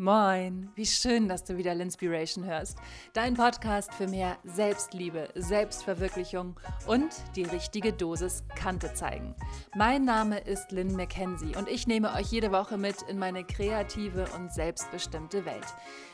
Moin, wie schön, dass du wieder Linspiration hörst. Dein Podcast für mehr Selbstliebe, Selbstverwirklichung und die richtige Dosis Kante zeigen. Mein Name ist Lynn McKenzie und ich nehme euch jede Woche mit in meine kreative und selbstbestimmte Welt.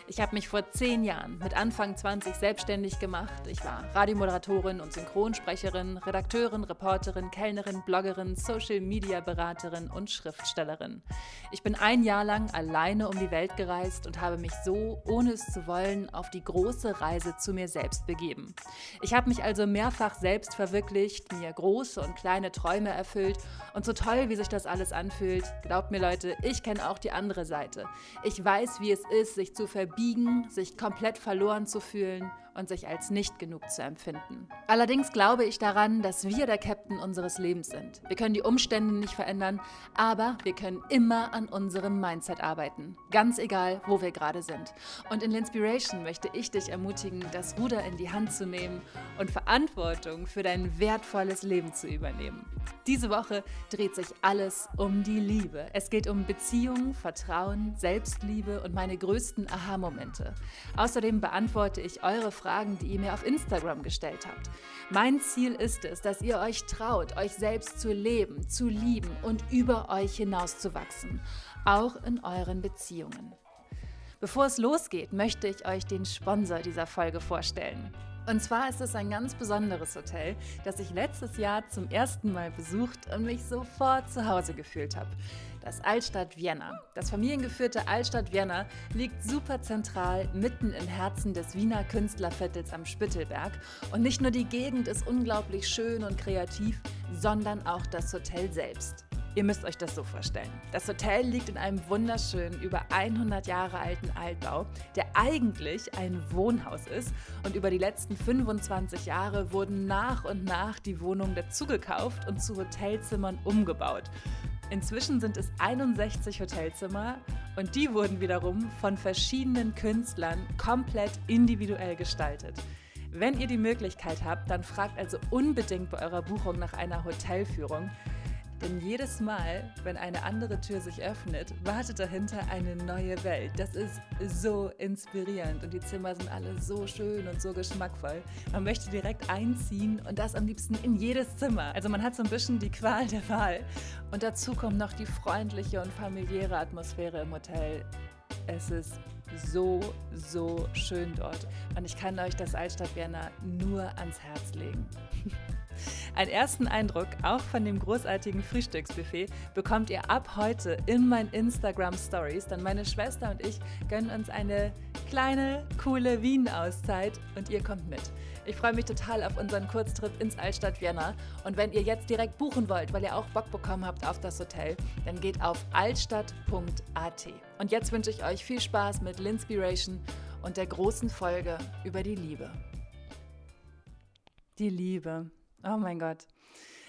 Ich habe mich vor zehn Jahren mit Anfang 20 selbstständig gemacht. Ich war Radiomoderatorin und Synchronsprecherin, Redakteurin, Reporterin, Kellnerin, Bloggerin, Social-Media-Beraterin und Schriftstellerin. Ich bin ein Jahr lang alleine um die Welt gereist und habe mich so, ohne es zu wollen, auf die große Reise zu mir selbst begeben. Ich habe mich also mehrfach selbst verwirklicht, mir große und kleine Träume erfüllt und so toll, wie sich das alles anfühlt, glaubt mir Leute, ich kenne auch die andere Seite. Ich weiß, wie es ist, sich zu verbiegen, sich komplett verloren zu fühlen und sich als nicht genug zu empfinden. Allerdings glaube ich daran, dass wir der Captain unseres Lebens sind. Wir können die Umstände nicht verändern, aber wir können immer an unserem Mindset arbeiten. Ganz egal, wo wir gerade sind. Und in Linspiration möchte ich dich ermutigen, das Ruder in die Hand zu nehmen und Verantwortung für dein wertvolles Leben zu übernehmen. Diese Woche dreht sich alles um die Liebe. Es geht um Beziehungen, Vertrauen, Selbstliebe und meine größten Aha-Momente. Außerdem beantworte ich eure Fragen Fragen, die ihr mir auf Instagram gestellt habt. Mein Ziel ist es, dass ihr euch traut, euch selbst zu leben, zu lieben und über euch hinauszuwachsen, auch in euren Beziehungen. Bevor es losgeht, möchte ich euch den Sponsor dieser Folge vorstellen. Und zwar ist es ein ganz besonderes Hotel, das ich letztes Jahr zum ersten Mal besucht und mich sofort zu Hause gefühlt habe das Altstadt Vienna. Das familiengeführte Altstadt Vienna liegt super zentral mitten im Herzen des Wiener Künstlerviertels am Spittelberg. Und nicht nur die Gegend ist unglaublich schön und kreativ, sondern auch das Hotel selbst. Ihr müsst euch das so vorstellen. Das Hotel liegt in einem wunderschönen, über 100 Jahre alten Altbau, der eigentlich ein Wohnhaus ist. Und über die letzten 25 Jahre wurden nach und nach die Wohnungen dazugekauft und zu Hotelzimmern umgebaut. Inzwischen sind es 61 Hotelzimmer und die wurden wiederum von verschiedenen Künstlern komplett individuell gestaltet. Wenn ihr die Möglichkeit habt, dann fragt also unbedingt bei eurer Buchung nach einer Hotelführung. Denn jedes Mal, wenn eine andere Tür sich öffnet, wartet dahinter eine neue Welt. Das ist so inspirierend und die Zimmer sind alle so schön und so geschmackvoll. Man möchte direkt einziehen und das am liebsten in jedes Zimmer. Also man hat so ein bisschen die Qual der Wahl. Und dazu kommt noch die freundliche und familiäre Atmosphäre im Hotel. Es ist so, so schön dort. Und ich kann euch das Altstadt Vienna nur ans Herz legen. Einen ersten Eindruck auch von dem großartigen Frühstücksbuffet bekommt ihr ab heute in meinen Instagram Stories. Denn meine Schwester und ich gönnen uns eine kleine, coole Wien-Auszeit und ihr kommt mit. Ich freue mich total auf unseren Kurztrip ins Altstadt Vienna. Und wenn ihr jetzt direkt buchen wollt, weil ihr auch Bock bekommen habt auf das Hotel, dann geht auf altstadt.at. Und jetzt wünsche ich euch viel Spaß mit Linspiration und der großen Folge über die Liebe. Die Liebe. Oh mein Gott.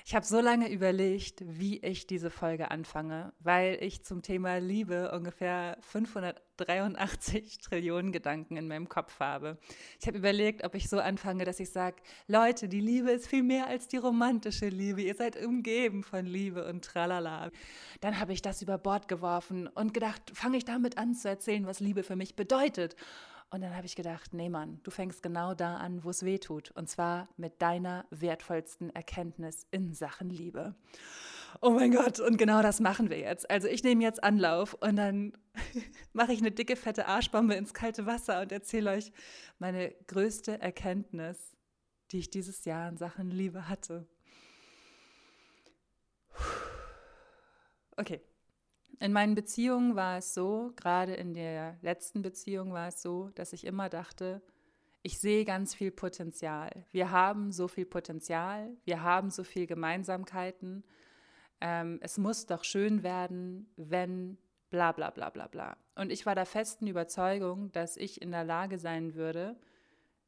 Ich habe so lange überlegt, wie ich diese Folge anfange, weil ich zum Thema Liebe ungefähr 583 Trillionen Gedanken in meinem Kopf habe. Ich habe überlegt, ob ich so anfange, dass ich sage, Leute, die Liebe ist viel mehr als die romantische Liebe. Ihr seid umgeben von Liebe und tralala. Dann habe ich das über Bord geworfen und gedacht, fange ich damit an zu erzählen, was Liebe für mich bedeutet. Und dann habe ich gedacht, nee Mann, du fängst genau da an, wo es weh tut. Und zwar mit deiner wertvollsten Erkenntnis in Sachen Liebe. Oh mein Gott, und genau das machen wir jetzt. Also ich nehme jetzt Anlauf und dann mache ich eine dicke, fette Arschbombe ins kalte Wasser und erzähle euch meine größte Erkenntnis, die ich dieses Jahr in Sachen Liebe hatte. Okay, in meinen Beziehungen war es so, gerade in der letzten Beziehung war es so, dass ich immer dachte, ich sehe ganz viel Potenzial. Wir haben so viel Potenzial, wir haben so viel Gemeinsamkeiten. Ähm, es muss doch schön werden, wenn bla bla bla bla bla. Und ich war der festen Überzeugung, dass ich in der Lage sein würde,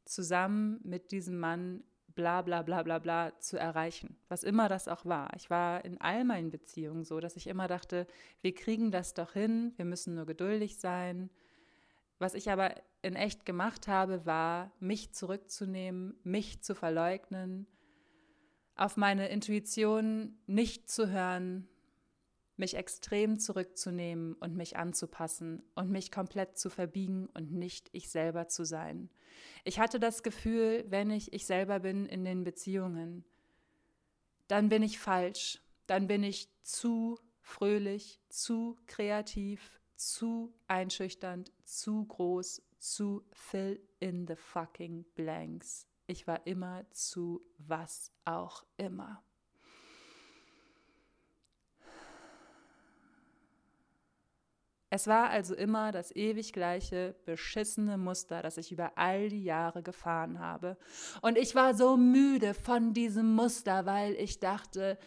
zusammen mit diesem Mann bla bla bla bla bla zu erreichen, was immer das auch war. Ich war in all meinen Beziehungen so, dass ich immer dachte, wir kriegen das doch hin, wir müssen nur geduldig sein. Was ich aber in echt gemacht habe, war, mich zurückzunehmen, mich zu verleugnen, auf meine Intuition nicht zu hören, mich extrem zurückzunehmen und mich anzupassen und mich komplett zu verbiegen und nicht ich selber zu sein. Ich hatte das Gefühl, wenn ich ich selber bin in den Beziehungen, dann bin ich falsch, dann bin ich zu fröhlich, zu kreativ, zu einschüchternd, zu groß, zu fill in the fucking blanks. Ich war immer zu was auch immer. Es war also immer das ewig gleiche, beschissene Muster, das ich über all die Jahre gefahren habe. Und ich war so müde von diesem Muster, weil ich dachte,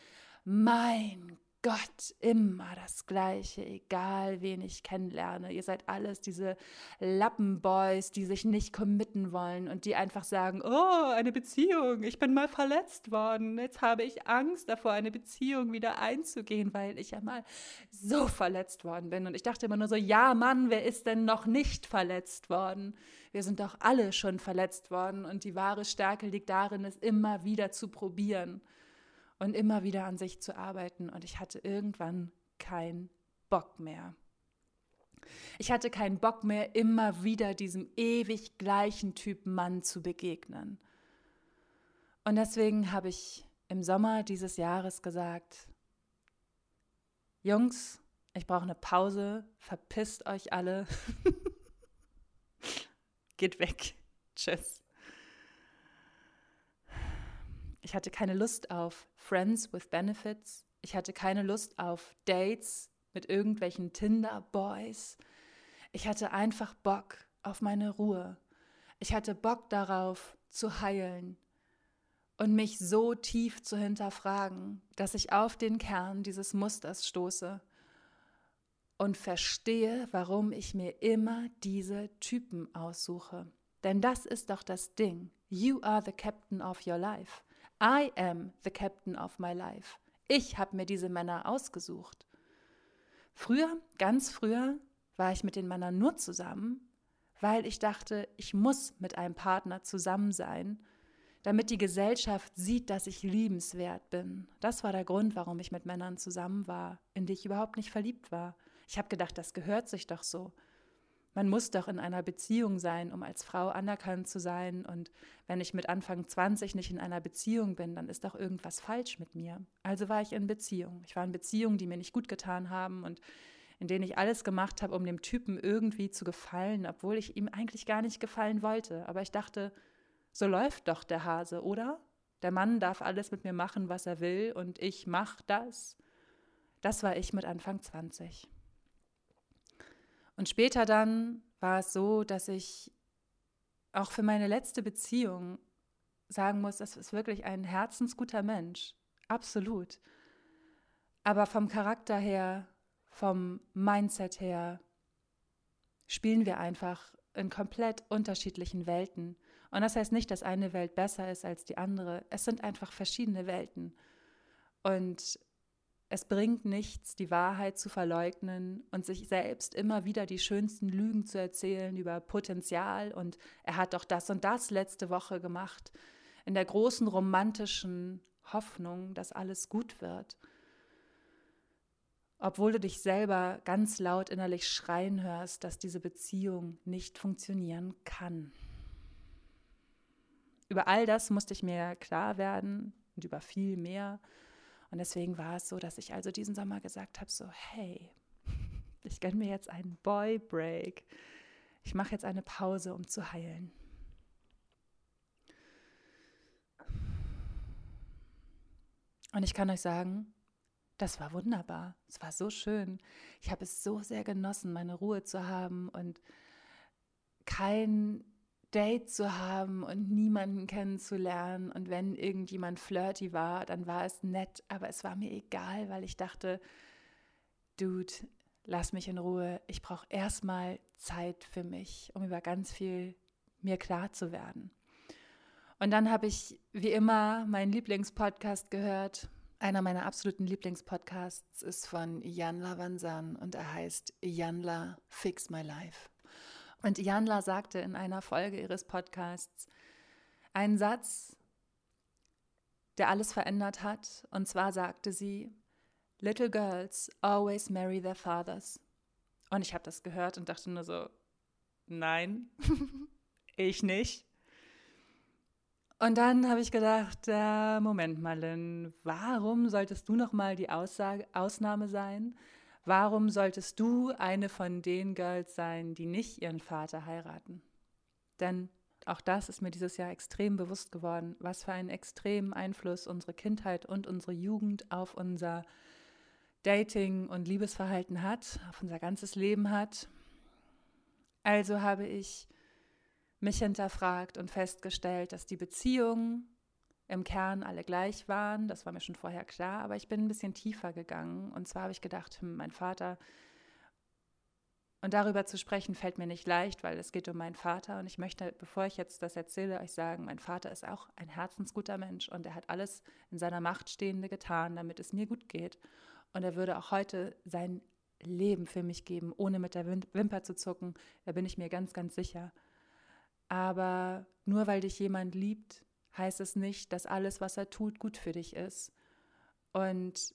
mein Gott, immer das Gleiche, egal wen ich kennenlerne. Ihr seid alles diese Lappenboys, die sich nicht committen wollen und die einfach sagen, oh, eine Beziehung, ich bin mal verletzt worden. Jetzt habe ich Angst davor, eine Beziehung wieder einzugehen, weil ich ja mal so verletzt worden bin. Und ich dachte immer nur so, ja, Mann, wer ist denn noch nicht verletzt worden? Wir sind doch alle schon verletzt worden und die wahre Stärke liegt darin, es immer wieder zu probieren und immer wieder an sich zu arbeiten. Und ich hatte irgendwann keinen Bock mehr. Ich hatte keinen Bock mehr, immer wieder diesem ewig gleichen Typ Mann zu begegnen. Und deswegen habe ich im Sommer dieses Jahres gesagt, Jungs, ich brauche eine Pause, verpisst euch alle, geht weg, tschüss. Ich hatte keine Lust auf Friends with Benefits. Ich hatte keine Lust auf Dates mit irgendwelchen Tinder-Boys. Ich hatte einfach Bock auf meine Ruhe. Ich hatte Bock darauf zu heilen und mich so tief zu hinterfragen, dass ich auf den Kern dieses Musters stoße und verstehe, warum ich mir immer diese Typen aussuche. Denn das ist doch das Ding. You are the captain of your life. I am the captain of my life. Ich habe mir diese Männer ausgesucht. Früher, ganz früher, war ich mit den Männern nur zusammen, weil ich dachte, ich muss mit einem Partner zusammen sein, damit die Gesellschaft sieht, dass ich liebenswert bin. Das war der Grund, warum ich mit Männern zusammen war, in die ich überhaupt nicht verliebt war. Ich habe gedacht, das gehört sich doch so. Man muss doch in einer Beziehung sein, um als Frau anerkannt zu sein. Und wenn ich mit Anfang 20 nicht in einer Beziehung bin, dann ist doch irgendwas falsch mit mir. Also war ich in Beziehung. Ich war in Beziehungen, die mir nicht gut getan haben und in denen ich alles gemacht habe, um dem Typen irgendwie zu gefallen, obwohl ich ihm eigentlich gar nicht gefallen wollte. Aber ich dachte, so läuft doch der Hase, oder? Der Mann darf alles mit mir machen, was er will, und ich mach das. Das war ich mit Anfang 20. Und später dann war es so, dass ich auch für meine letzte Beziehung sagen muss, das ist wirklich ein herzensguter Mensch. Absolut. Aber vom Charakter her, vom Mindset her, spielen wir einfach in komplett unterschiedlichen Welten. Und das heißt nicht, dass eine Welt besser ist als die andere. Es sind einfach verschiedene Welten. Und es bringt nichts, die Wahrheit zu verleugnen und sich selbst immer wieder die schönsten Lügen zu erzählen über Potenzial und er hat doch das und das letzte Woche gemacht, in der großen romantischen Hoffnung, dass alles gut wird. Obwohl du dich selber ganz laut innerlich schreien hörst, dass diese Beziehung nicht funktionieren kann. Über all das musste ich mir klar werden und über viel mehr. Und deswegen war es so, dass ich also diesen Sommer gesagt habe, so, hey, ich gönne mir jetzt einen Boy Break. Ich mache jetzt eine Pause, um zu heilen. Und ich kann euch sagen, das war wunderbar. Es war so schön. Ich habe es so sehr genossen, meine Ruhe zu haben und kein Date zu haben und niemanden kennenzulernen. Und wenn irgendjemand flirty war, dann war es nett, aber es war mir egal, weil ich dachte, Dude, lass mich in Ruhe. Ich brauche erstmal Zeit für mich, um über ganz viel mir klar zu werden. Und dann habe ich wie immer meinen Lieblingspodcast gehört. Einer meiner absoluten Lieblingspodcasts ist von Jan Lavansan und er heißt Janla Fix My Life. Und Janla sagte in einer Folge ihres Podcasts einen Satz, der alles verändert hat. Und zwar sagte sie, Little girls always marry their fathers. Und ich habe das gehört und dachte nur so, nein, ich nicht. Und dann habe ich gedacht, äh, Moment mal, Lynn, warum solltest du noch mal die Aussage, Ausnahme sein? Warum solltest du eine von den Girls sein, die nicht ihren Vater heiraten? Denn auch das ist mir dieses Jahr extrem bewusst geworden, was für einen extremen Einfluss unsere Kindheit und unsere Jugend auf unser Dating und Liebesverhalten hat, auf unser ganzes Leben hat. Also habe ich mich hinterfragt und festgestellt, dass die Beziehungen im Kern alle gleich waren. Das war mir schon vorher klar, aber ich bin ein bisschen tiefer gegangen. Und zwar habe ich gedacht, hm, mein Vater. Und darüber zu sprechen fällt mir nicht leicht, weil es geht um meinen Vater. Und ich möchte, bevor ich jetzt das erzähle, euch sagen, mein Vater ist auch ein herzensguter Mensch und er hat alles in seiner Macht Stehende getan, damit es mir gut geht. Und er würde auch heute sein Leben für mich geben, ohne mit der Wimper zu zucken. Da bin ich mir ganz, ganz sicher. Aber nur weil dich jemand liebt, heißt es nicht, dass alles, was er tut, gut für dich ist. Und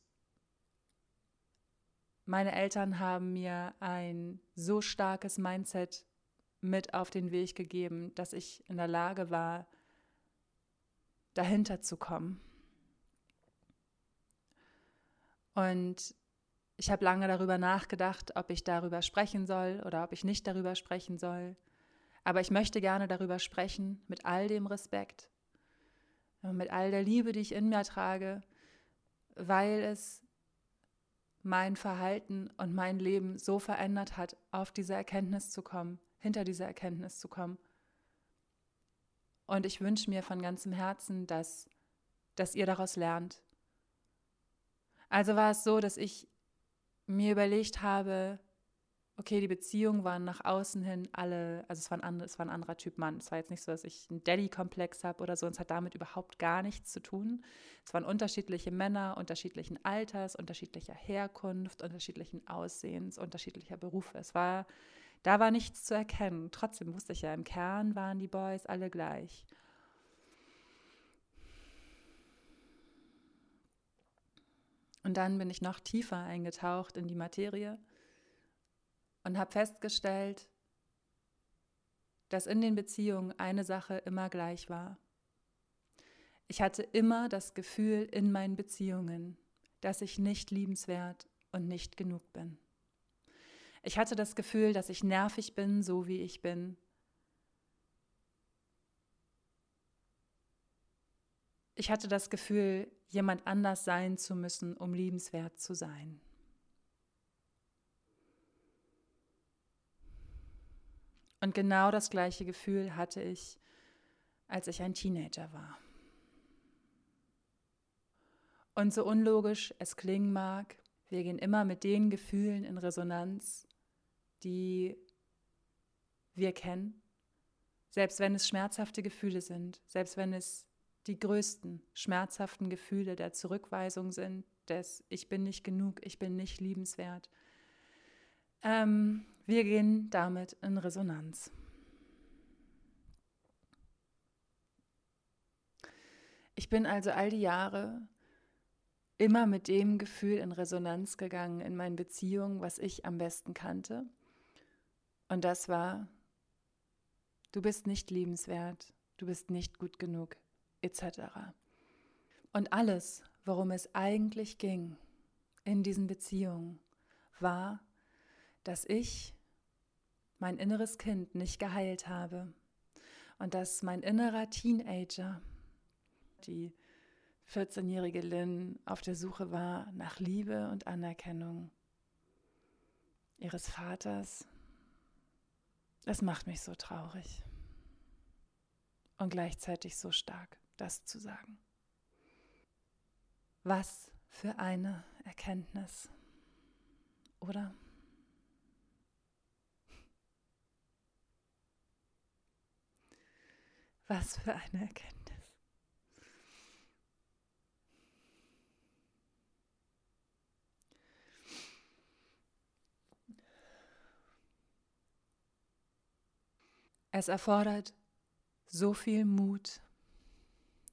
meine Eltern haben mir ein so starkes Mindset mit auf den Weg gegeben, dass ich in der Lage war, dahinter zu kommen. Und ich habe lange darüber nachgedacht, ob ich darüber sprechen soll oder ob ich nicht darüber sprechen soll. Aber ich möchte gerne darüber sprechen, mit all dem Respekt, mit all der Liebe, die ich in mir trage, weil es mein Verhalten und mein Leben so verändert hat, auf diese Erkenntnis zu kommen, hinter diese Erkenntnis zu kommen. Und ich wünsche mir von ganzem Herzen, dass, dass ihr daraus lernt. Also war es so, dass ich mir überlegt habe, okay, die Beziehungen waren nach außen hin alle, also es war, ein, andere, es war ein anderer Typ Mann. Es war jetzt nicht so, dass ich einen Daddy-Komplex habe oder so. Und es hat damit überhaupt gar nichts zu tun. Es waren unterschiedliche Männer, unterschiedlichen Alters, unterschiedlicher Herkunft, unterschiedlichen Aussehens, unterschiedlicher Berufe. Es war, da war nichts zu erkennen. Trotzdem wusste ich ja, im Kern waren die Boys alle gleich. Und dann bin ich noch tiefer eingetaucht in die Materie und habe festgestellt, dass in den Beziehungen eine Sache immer gleich war. Ich hatte immer das Gefühl in meinen Beziehungen, dass ich nicht liebenswert und nicht genug bin. Ich hatte das Gefühl, dass ich nervig bin, so wie ich bin. Ich hatte das Gefühl, jemand anders sein zu müssen, um liebenswert zu sein. Und genau das gleiche Gefühl hatte ich, als ich ein Teenager war. Und so unlogisch es klingen mag, wir gehen immer mit den Gefühlen in Resonanz, die wir kennen, selbst wenn es schmerzhafte Gefühle sind, selbst wenn es die größten schmerzhaften Gefühle der Zurückweisung sind, des Ich bin nicht genug, ich bin nicht liebenswert. Ähm, wir gehen damit in Resonanz. Ich bin also all die Jahre immer mit dem Gefühl in Resonanz gegangen in meinen Beziehungen, was ich am besten kannte. Und das war, du bist nicht liebenswert, du bist nicht gut genug, etc. Und alles, worum es eigentlich ging in diesen Beziehungen, war, dass ich mein inneres Kind nicht geheilt habe und dass mein innerer Teenager, die 14-jährige Lynn, auf der Suche war nach Liebe und Anerkennung ihres Vaters. Es macht mich so traurig und gleichzeitig so stark, das zu sagen. Was für eine Erkenntnis, oder? Was für eine Erkenntnis. Es erfordert so viel Mut,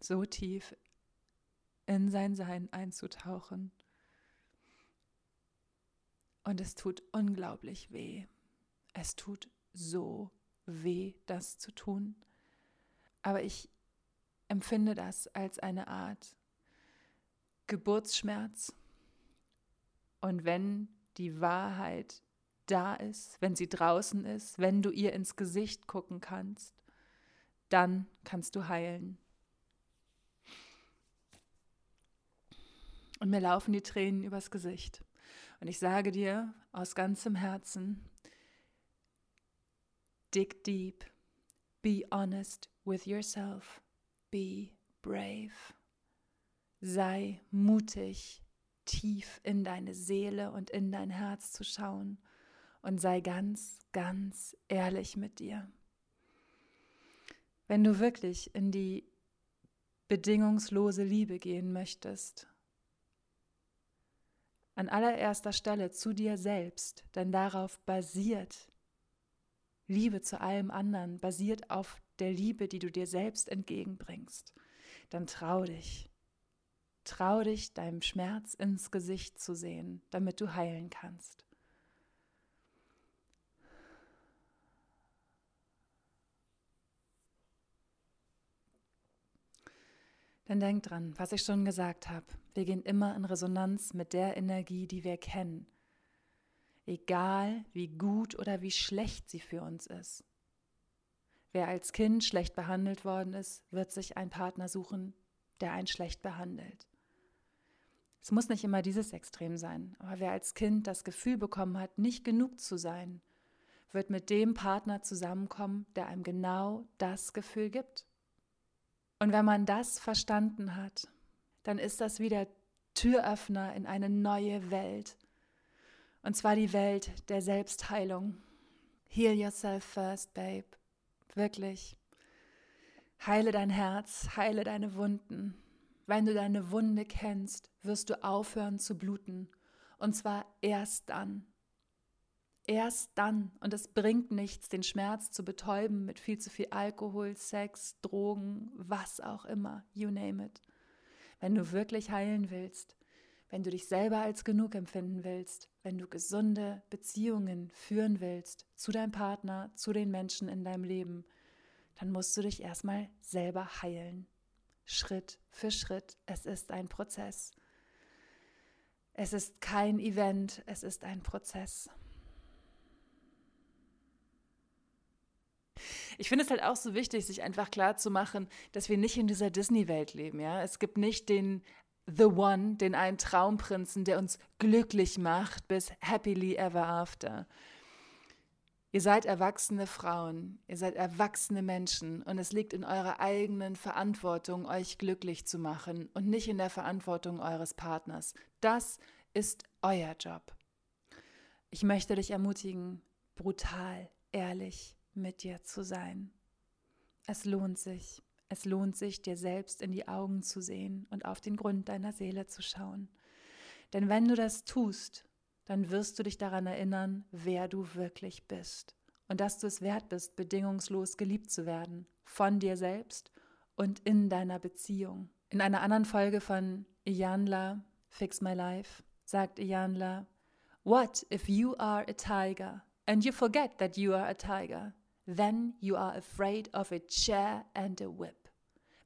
so tief in sein Sein einzutauchen, Und es tut unglaublich weh. Es tut so weh, das zu tun. Aber ich empfinde das als eine Art Geburtsschmerz. Und wenn die Wahrheit da ist, wenn sie draußen ist, wenn du ihr ins Gesicht gucken kannst, dann kannst du heilen. Und mir laufen die Tränen übers Gesicht. Und ich sage dir aus ganzem Herzen, dig deep, be honest with yourself, be brave. Sei mutig, tief in deine Seele und in dein Herz zu schauen und sei ganz, ganz ehrlich mit dir. Wenn du wirklich in die bedingungslose Liebe gehen möchtest, an allererster Stelle zu dir selbst, denn darauf basiert Liebe zu allem anderen, basiert auf der Liebe, die du dir selbst entgegenbringst, dann trau dich. Trau dich, deinem Schmerz ins Gesicht zu sehen, damit du heilen kannst. Denn denk dran, was ich schon gesagt habe, wir gehen immer in Resonanz mit der Energie, die wir kennen. Egal wie gut oder wie schlecht sie für uns ist. Wer als Kind schlecht behandelt worden ist, wird sich einen Partner suchen, der einen schlecht behandelt. Es muss nicht immer dieses Extrem sein, aber wer als Kind das Gefühl bekommen hat, nicht genug zu sein, wird mit dem Partner zusammenkommen, der einem genau das Gefühl gibt. Und wenn man das verstanden hat, dann ist das wieder Türöffner in eine neue Welt. Und zwar die Welt der Selbstheilung. Heal yourself first, babe. Wirklich. Heile dein Herz, heile deine Wunden. Wenn du deine Wunde kennst, wirst du aufhören zu bluten. Und zwar erst dann. Erst dann. Und es bringt nichts, den Schmerz zu betäuben mit viel zu viel Alkohol, Sex, Drogen, was auch immer. You name it. Wenn du wirklich heilen willst, wenn du dich selber als genug empfinden willst, wenn du gesunde Beziehungen führen willst zu deinem Partner, zu den Menschen in deinem Leben, dann musst du dich erstmal selber heilen. Schritt für Schritt. Es ist ein Prozess. Es ist kein Event, es ist ein Prozess. Ich finde es halt auch so wichtig, sich einfach klar zu machen, dass wir nicht in dieser Disney-Welt leben. Ja? Es gibt nicht den The One, den einen Traumprinzen, der uns glücklich macht bis happily ever after. Ihr seid erwachsene Frauen, ihr seid erwachsene Menschen und es liegt in eurer eigenen Verantwortung, euch glücklich zu machen und nicht in der Verantwortung eures Partners. Das ist euer Job. Ich möchte dich ermutigen, brutal, ehrlich mit dir zu sein. Es lohnt sich. Es lohnt sich, dir selbst in die Augen zu sehen und auf den Grund deiner Seele zu schauen. Denn wenn du das tust, dann wirst du dich daran erinnern, wer du wirklich bist und dass du es wert bist, bedingungslos geliebt zu werden, von dir selbst und in deiner Beziehung. In einer anderen Folge von Iyanla, Fix My Life, sagt Iyanla, What if you are a tiger and you forget that you are a tiger? Then you are afraid of a chair and a whip.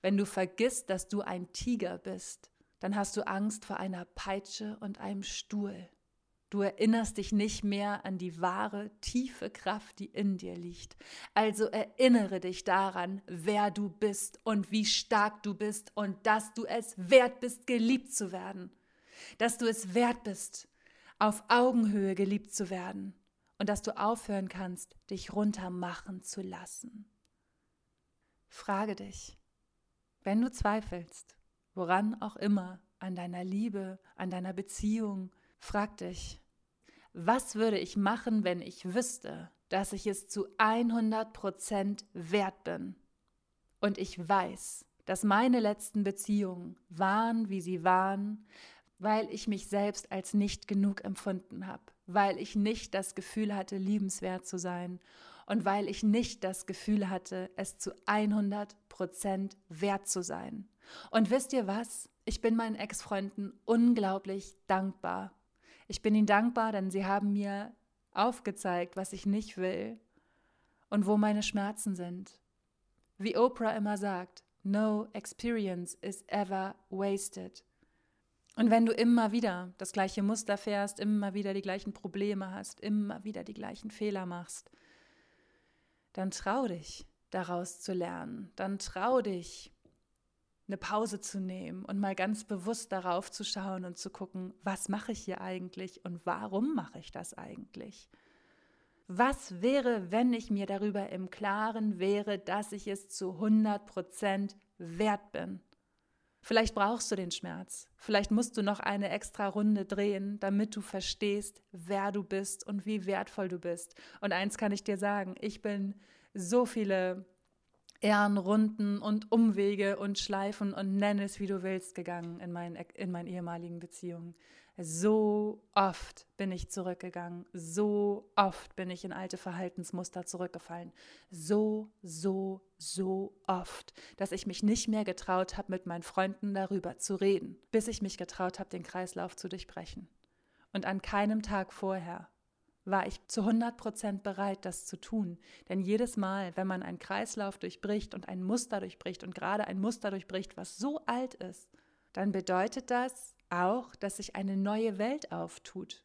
Wenn du vergisst, dass du ein Tiger bist, dann hast du Angst vor einer Peitsche und einem Stuhl. Du erinnerst dich nicht mehr an die wahre, tiefe Kraft, die in dir liegt. Also erinnere dich daran, wer du bist und wie stark du bist und dass du es wert bist, geliebt zu werden. Dass du es wert bist, auf Augenhöhe geliebt zu werden und dass du aufhören kannst, dich runtermachen zu lassen. Frage dich, wenn du zweifelst, woran auch immer, an deiner Liebe, an deiner Beziehung, frag dich, was würde ich machen, wenn ich wüsste, dass ich es zu 100 Prozent wert bin? Und ich weiß, dass meine letzten Beziehungen waren, wie sie waren, weil ich mich selbst als nicht genug empfunden habe, weil ich nicht das Gefühl hatte, liebenswert zu sein und weil ich nicht das Gefühl hatte, es zu 100 Prozent wert zu sein. Und wisst ihr was? Ich bin meinen Ex-Freunden unglaublich dankbar. Ich bin ihnen dankbar, denn sie haben mir aufgezeigt, was ich nicht will und wo meine Schmerzen sind. Wie Oprah immer sagt, no experience is ever wasted. Und wenn du immer wieder das gleiche Muster fährst, immer wieder die gleichen Probleme hast, immer wieder die gleichen Fehler machst, dann trau dich, daraus zu lernen. Dann trau dich, eine Pause zu nehmen und mal ganz bewusst darauf zu schauen und zu gucken, was mache ich hier eigentlich und warum mache ich das eigentlich? Was wäre, wenn ich mir darüber im Klaren wäre, dass ich es zu 100 Prozent wert bin? Vielleicht brauchst du den Schmerz. Vielleicht musst du noch eine extra Runde drehen, damit du verstehst, wer du bist und wie wertvoll du bist. Und eins kann ich dir sagen, ich bin so viele Ehrenrunden und Umwege und Schleifen und nenn es, wie du willst, gegangen in meinen, in meinen ehemaligen Beziehungen. So oft bin ich zurückgegangen, so oft bin ich in alte Verhaltensmuster zurückgefallen, so, so, so oft, dass ich mich nicht mehr getraut habe, mit meinen Freunden darüber zu reden, bis ich mich getraut habe, den Kreislauf zu durchbrechen. Und an keinem Tag vorher war ich zu 100 Prozent bereit, das zu tun. Denn jedes Mal, wenn man einen Kreislauf durchbricht und ein Muster durchbricht und gerade ein Muster durchbricht, was so alt ist, dann bedeutet das auch, dass sich eine neue Welt auftut.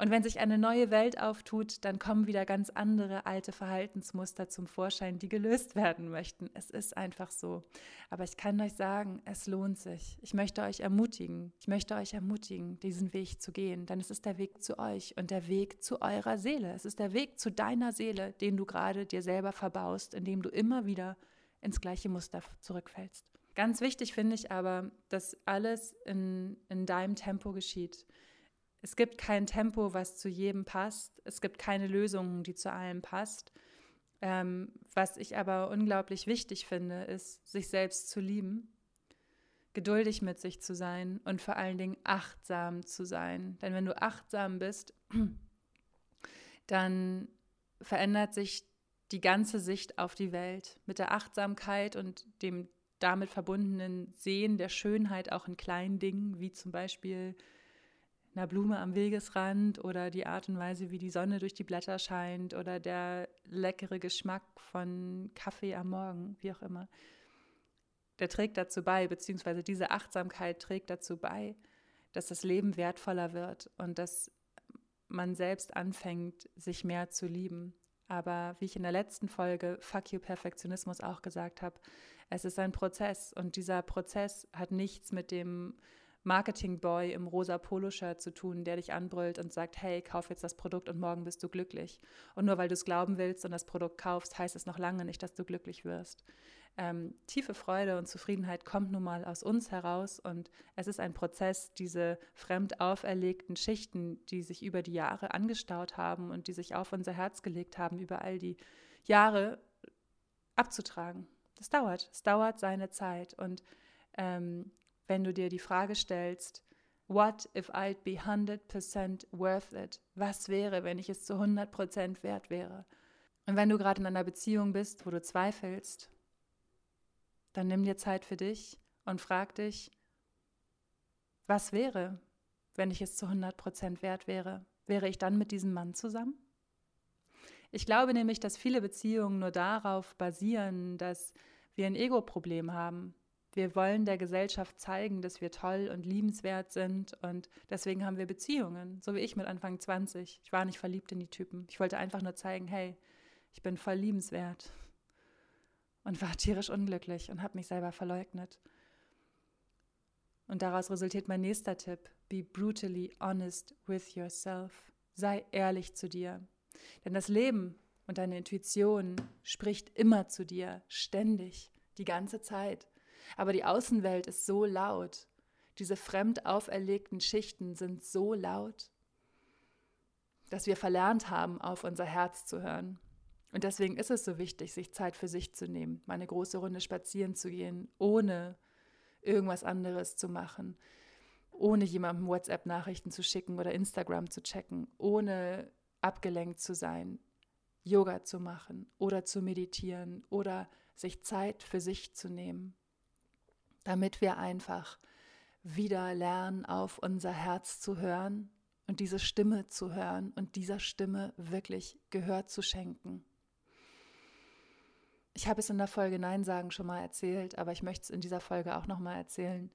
Und wenn sich eine neue Welt auftut, dann kommen wieder ganz andere alte Verhaltensmuster zum Vorschein, die gelöst werden möchten. Es ist einfach so. Aber ich kann euch sagen, es lohnt sich. Ich möchte euch ermutigen, ich möchte euch ermutigen, diesen Weg zu gehen, denn es ist der Weg zu euch und der Weg zu eurer Seele. Es ist der Weg zu deiner Seele, den du gerade dir selber verbaust, indem du immer wieder ins gleiche Muster zurückfällst. Ganz wichtig finde ich aber, dass alles in, in deinem Tempo geschieht. Es gibt kein Tempo, was zu jedem passt. Es gibt keine Lösung, die zu allem passt. Ähm, was ich aber unglaublich wichtig finde, ist, sich selbst zu lieben, geduldig mit sich zu sein und vor allen Dingen achtsam zu sein. Denn wenn du achtsam bist, dann verändert sich die ganze Sicht auf die Welt. Mit der Achtsamkeit und dem damit verbundenen Sehen der Schönheit auch in kleinen Dingen, wie zum Beispiel einer Blume am Wegesrand oder die Art und Weise, wie die Sonne durch die Blätter scheint oder der leckere Geschmack von Kaffee am Morgen, wie auch immer. Der trägt dazu bei, beziehungsweise diese Achtsamkeit trägt dazu bei, dass das Leben wertvoller wird und dass man selbst anfängt, sich mehr zu lieben. Aber wie ich in der letzten Folge Fuck You Perfektionismus auch gesagt habe, es ist ein Prozess und dieser Prozess hat nichts mit dem Marketingboy im rosa Poloshirt zu tun, der dich anbrüllt und sagt, hey, kauf jetzt das Produkt und morgen bist du glücklich. Und nur weil du es glauben willst und das Produkt kaufst, heißt es noch lange nicht, dass du glücklich wirst. Ähm, tiefe Freude und Zufriedenheit kommt nun mal aus uns heraus und es ist ein Prozess, diese fremd auferlegten Schichten, die sich über die Jahre angestaut haben und die sich auf unser Herz gelegt haben, über all die Jahre abzutragen. Das dauert, es dauert seine Zeit und ähm, wenn du dir die Frage stellst, What if I'd be 100% worth it? Was wäre, wenn ich es zu 100% wert wäre? Und wenn du gerade in einer Beziehung bist, wo du zweifelst, dann nimm dir Zeit für dich und frag dich, was wäre, wenn ich es zu 100% wert wäre? Wäre ich dann mit diesem Mann zusammen? Ich glaube nämlich, dass viele Beziehungen nur darauf basieren, dass wir ein Ego-Problem haben, wir wollen der Gesellschaft zeigen, dass wir toll und liebenswert sind und deswegen haben wir Beziehungen, so wie ich mit Anfang 20. Ich war nicht verliebt in die Typen. Ich wollte einfach nur zeigen, hey, ich bin voll liebenswert und war tierisch unglücklich und habe mich selber verleugnet. Und daraus resultiert mein nächster Tipp, be brutally honest with yourself. Sei ehrlich zu dir. Denn das Leben und deine Intuition spricht immer zu dir, ständig, die ganze Zeit. Aber die Außenwelt ist so laut. Diese fremd auferlegten Schichten sind so laut, dass wir verlernt haben, auf unser Herz zu hören. Und deswegen ist es so wichtig, sich Zeit für sich zu nehmen, mal eine große Runde spazieren zu gehen, ohne irgendwas anderes zu machen, ohne jemandem WhatsApp-Nachrichten zu schicken oder Instagram zu checken, ohne abgelenkt zu sein, Yoga zu machen oder zu meditieren oder sich Zeit für sich zu nehmen damit wir einfach wieder lernen, auf unser Herz zu hören und diese Stimme zu hören und dieser Stimme wirklich Gehör zu schenken. Ich habe es in der Folge Nein sagen schon mal erzählt, aber ich möchte es in dieser Folge auch noch mal erzählen,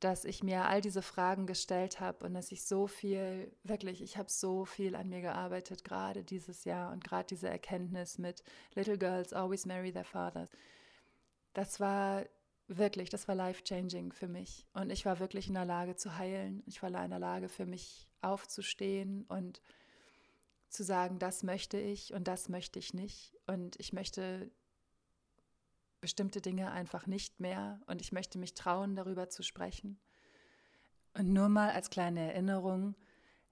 dass ich mir all diese Fragen gestellt habe und dass ich so viel, wirklich, ich habe so viel an mir gearbeitet, gerade dieses Jahr und gerade diese Erkenntnis mit Little Girls Always Marry Their Fathers. Das war wirklich, das war life-changing für mich. Und ich war wirklich in der Lage zu heilen. Ich war in der Lage für mich aufzustehen und zu sagen, das möchte ich und das möchte ich nicht. Und ich möchte bestimmte Dinge einfach nicht mehr und ich möchte mich trauen, darüber zu sprechen. Und nur mal als kleine Erinnerung,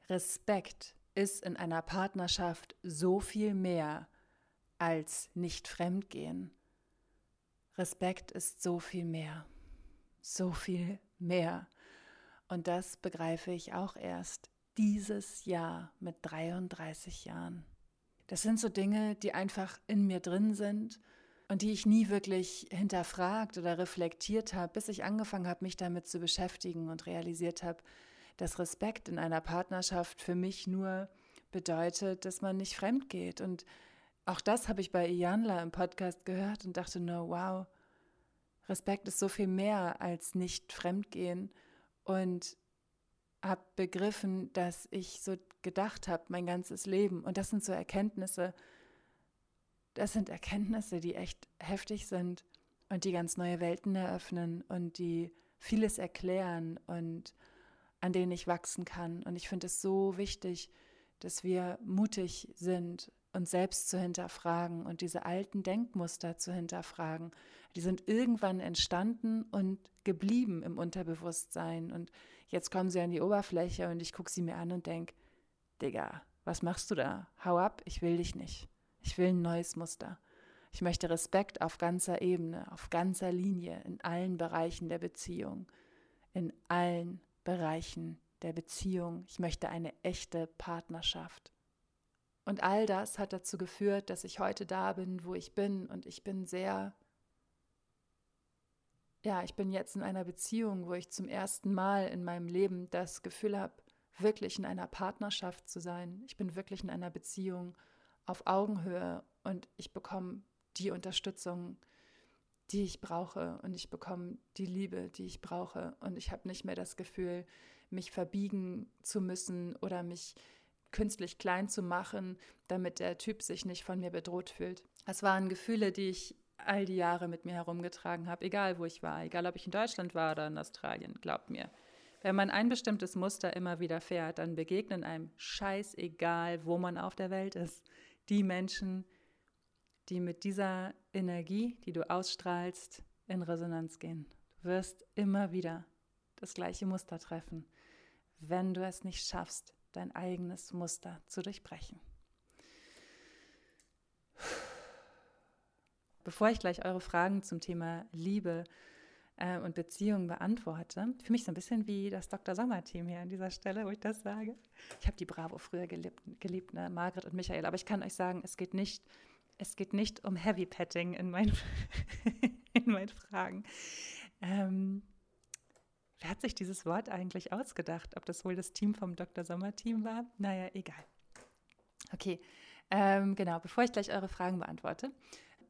Respekt ist in einer Partnerschaft so viel mehr als nicht fremdgehen. Respekt ist so viel mehr, so viel mehr. Und das begreife ich auch erst dieses Jahr mit 33 Jahren. Das sind so Dinge, die einfach in mir drin sind und die ich nie wirklich hinterfragt oder reflektiert habe, bis ich angefangen habe, mich damit zu beschäftigen und realisiert habe, dass Respekt in einer Partnerschaft für mich nur bedeutet, dass man nicht fremd geht. Und auch das habe ich bei Ianla im Podcast gehört und dachte nur, wow, Respekt ist so viel mehr als nicht fremdgehen. Und habe begriffen, dass ich so gedacht habe, mein ganzes Leben. Und das sind so Erkenntnisse, das sind Erkenntnisse, die echt heftig sind und die ganz neue Welten eröffnen und die vieles erklären und an denen ich wachsen kann. Und ich finde es so wichtig, dass wir mutig sind, uns selbst zu hinterfragen und diese alten Denkmuster zu hinterfragen. Die sind irgendwann entstanden und geblieben im Unterbewusstsein. Und jetzt kommen sie an die Oberfläche und ich gucke sie mir an und denke, Digga, was machst du da? Hau ab, ich will dich nicht. Ich will ein neues Muster. Ich möchte Respekt auf ganzer Ebene, auf ganzer Linie, in allen Bereichen der Beziehung. In allen Bereichen der Beziehung. Ich möchte eine echte Partnerschaft. Und all das hat dazu geführt, dass ich heute da bin, wo ich bin. Und ich bin sehr, ja, ich bin jetzt in einer Beziehung, wo ich zum ersten Mal in meinem Leben das Gefühl habe, wirklich in einer Partnerschaft zu sein. Ich bin wirklich in einer Beziehung auf Augenhöhe und ich bekomme die Unterstützung, die ich brauche und ich bekomme die Liebe, die ich brauche und ich habe nicht mehr das Gefühl, mich verbiegen zu müssen oder mich künstlich klein zu machen, damit der Typ sich nicht von mir bedroht fühlt. Das waren Gefühle, die ich all die Jahre mit mir herumgetragen habe, egal wo ich war, egal ob ich in Deutschland war oder in Australien, glaubt mir. Wenn man ein bestimmtes Muster immer wieder fährt, dann begegnen einem scheißegal, wo man auf der Welt ist, die Menschen, die mit dieser Energie, die du ausstrahlst, in Resonanz gehen. Du wirst immer wieder das gleiche Muster treffen, wenn du es nicht schaffst, dein eigenes Muster zu durchbrechen. Bevor ich gleich eure Fragen zum Thema Liebe äh, und Beziehung beantworte, für mich so ein bisschen wie das Dr. Sommer-Team hier an dieser Stelle, wo ich das sage. Ich habe die Bravo früher geliebt, geliebt ne? Margret und Michael, aber ich kann euch sagen, es geht nicht, es geht nicht um Heavy Petting in, mein, in meinen Fragen. Ähm, Wer hat sich dieses Wort eigentlich ausgedacht? Ob das wohl das Team vom Dr. Sommer-Team war? Naja, egal. Okay, ähm, genau, bevor ich gleich eure Fragen beantworte,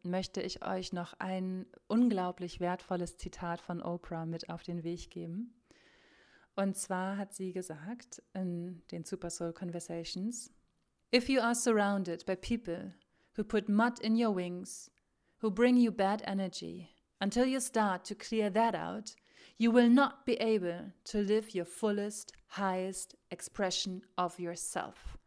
möchte ich euch noch ein unglaublich wertvolles Zitat von Oprah mit auf den Weg geben. Und zwar hat sie gesagt in den Super Soul Conversations, If you are surrounded by people who put mud in your wings, who bring you bad energy, until you start to clear that out, You will not be able to live your fullest, highest expression of yourself.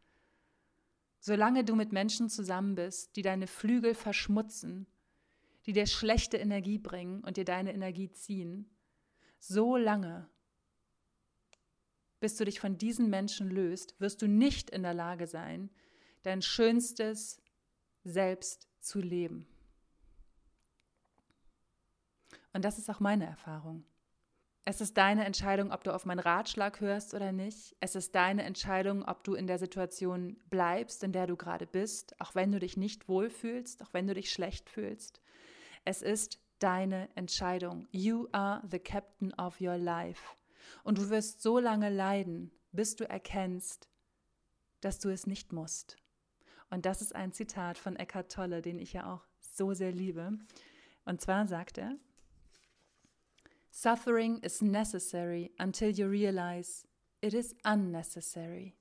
Solange du mit Menschen zusammen bist, die deine Flügel verschmutzen, die dir schlechte Energie bringen und dir deine Energie ziehen, so lange, bis du dich von diesen Menschen löst, wirst du nicht in der Lage sein, dein schönstes Selbst zu leben. Und das ist auch meine Erfahrung. Es ist deine Entscheidung, ob du auf meinen Ratschlag hörst oder nicht. Es ist deine Entscheidung, ob du in der Situation bleibst, in der du gerade bist, auch wenn du dich nicht wohlfühlst, auch wenn du dich schlecht fühlst. Es ist deine Entscheidung. You are the captain of your life. Und du wirst so lange leiden, bis du erkennst, dass du es nicht musst. Und das ist ein Zitat von Eckhart Tolle, den ich ja auch so sehr liebe. Und zwar sagt er, Suffering is necessary until you realize it is unnecessary.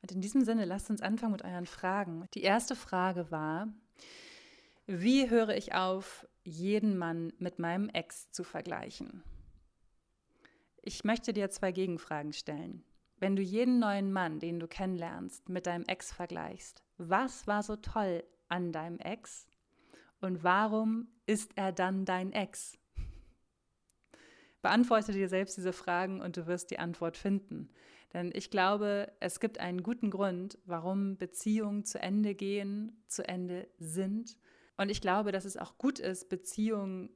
Und in diesem Sinne, lasst uns anfangen mit euren Fragen. Die erste Frage war, wie höre ich auf, jeden Mann mit meinem Ex zu vergleichen? Ich möchte dir zwei Gegenfragen stellen. Wenn du jeden neuen Mann, den du kennenlernst, mit deinem Ex vergleichst, was war so toll an deinem Ex und warum ist er dann dein Ex? Beantworte dir selbst diese Fragen und du wirst die Antwort finden. Denn ich glaube, es gibt einen guten Grund, warum Beziehungen zu Ende gehen, zu Ende sind. Und ich glaube, dass es auch gut ist, Beziehungen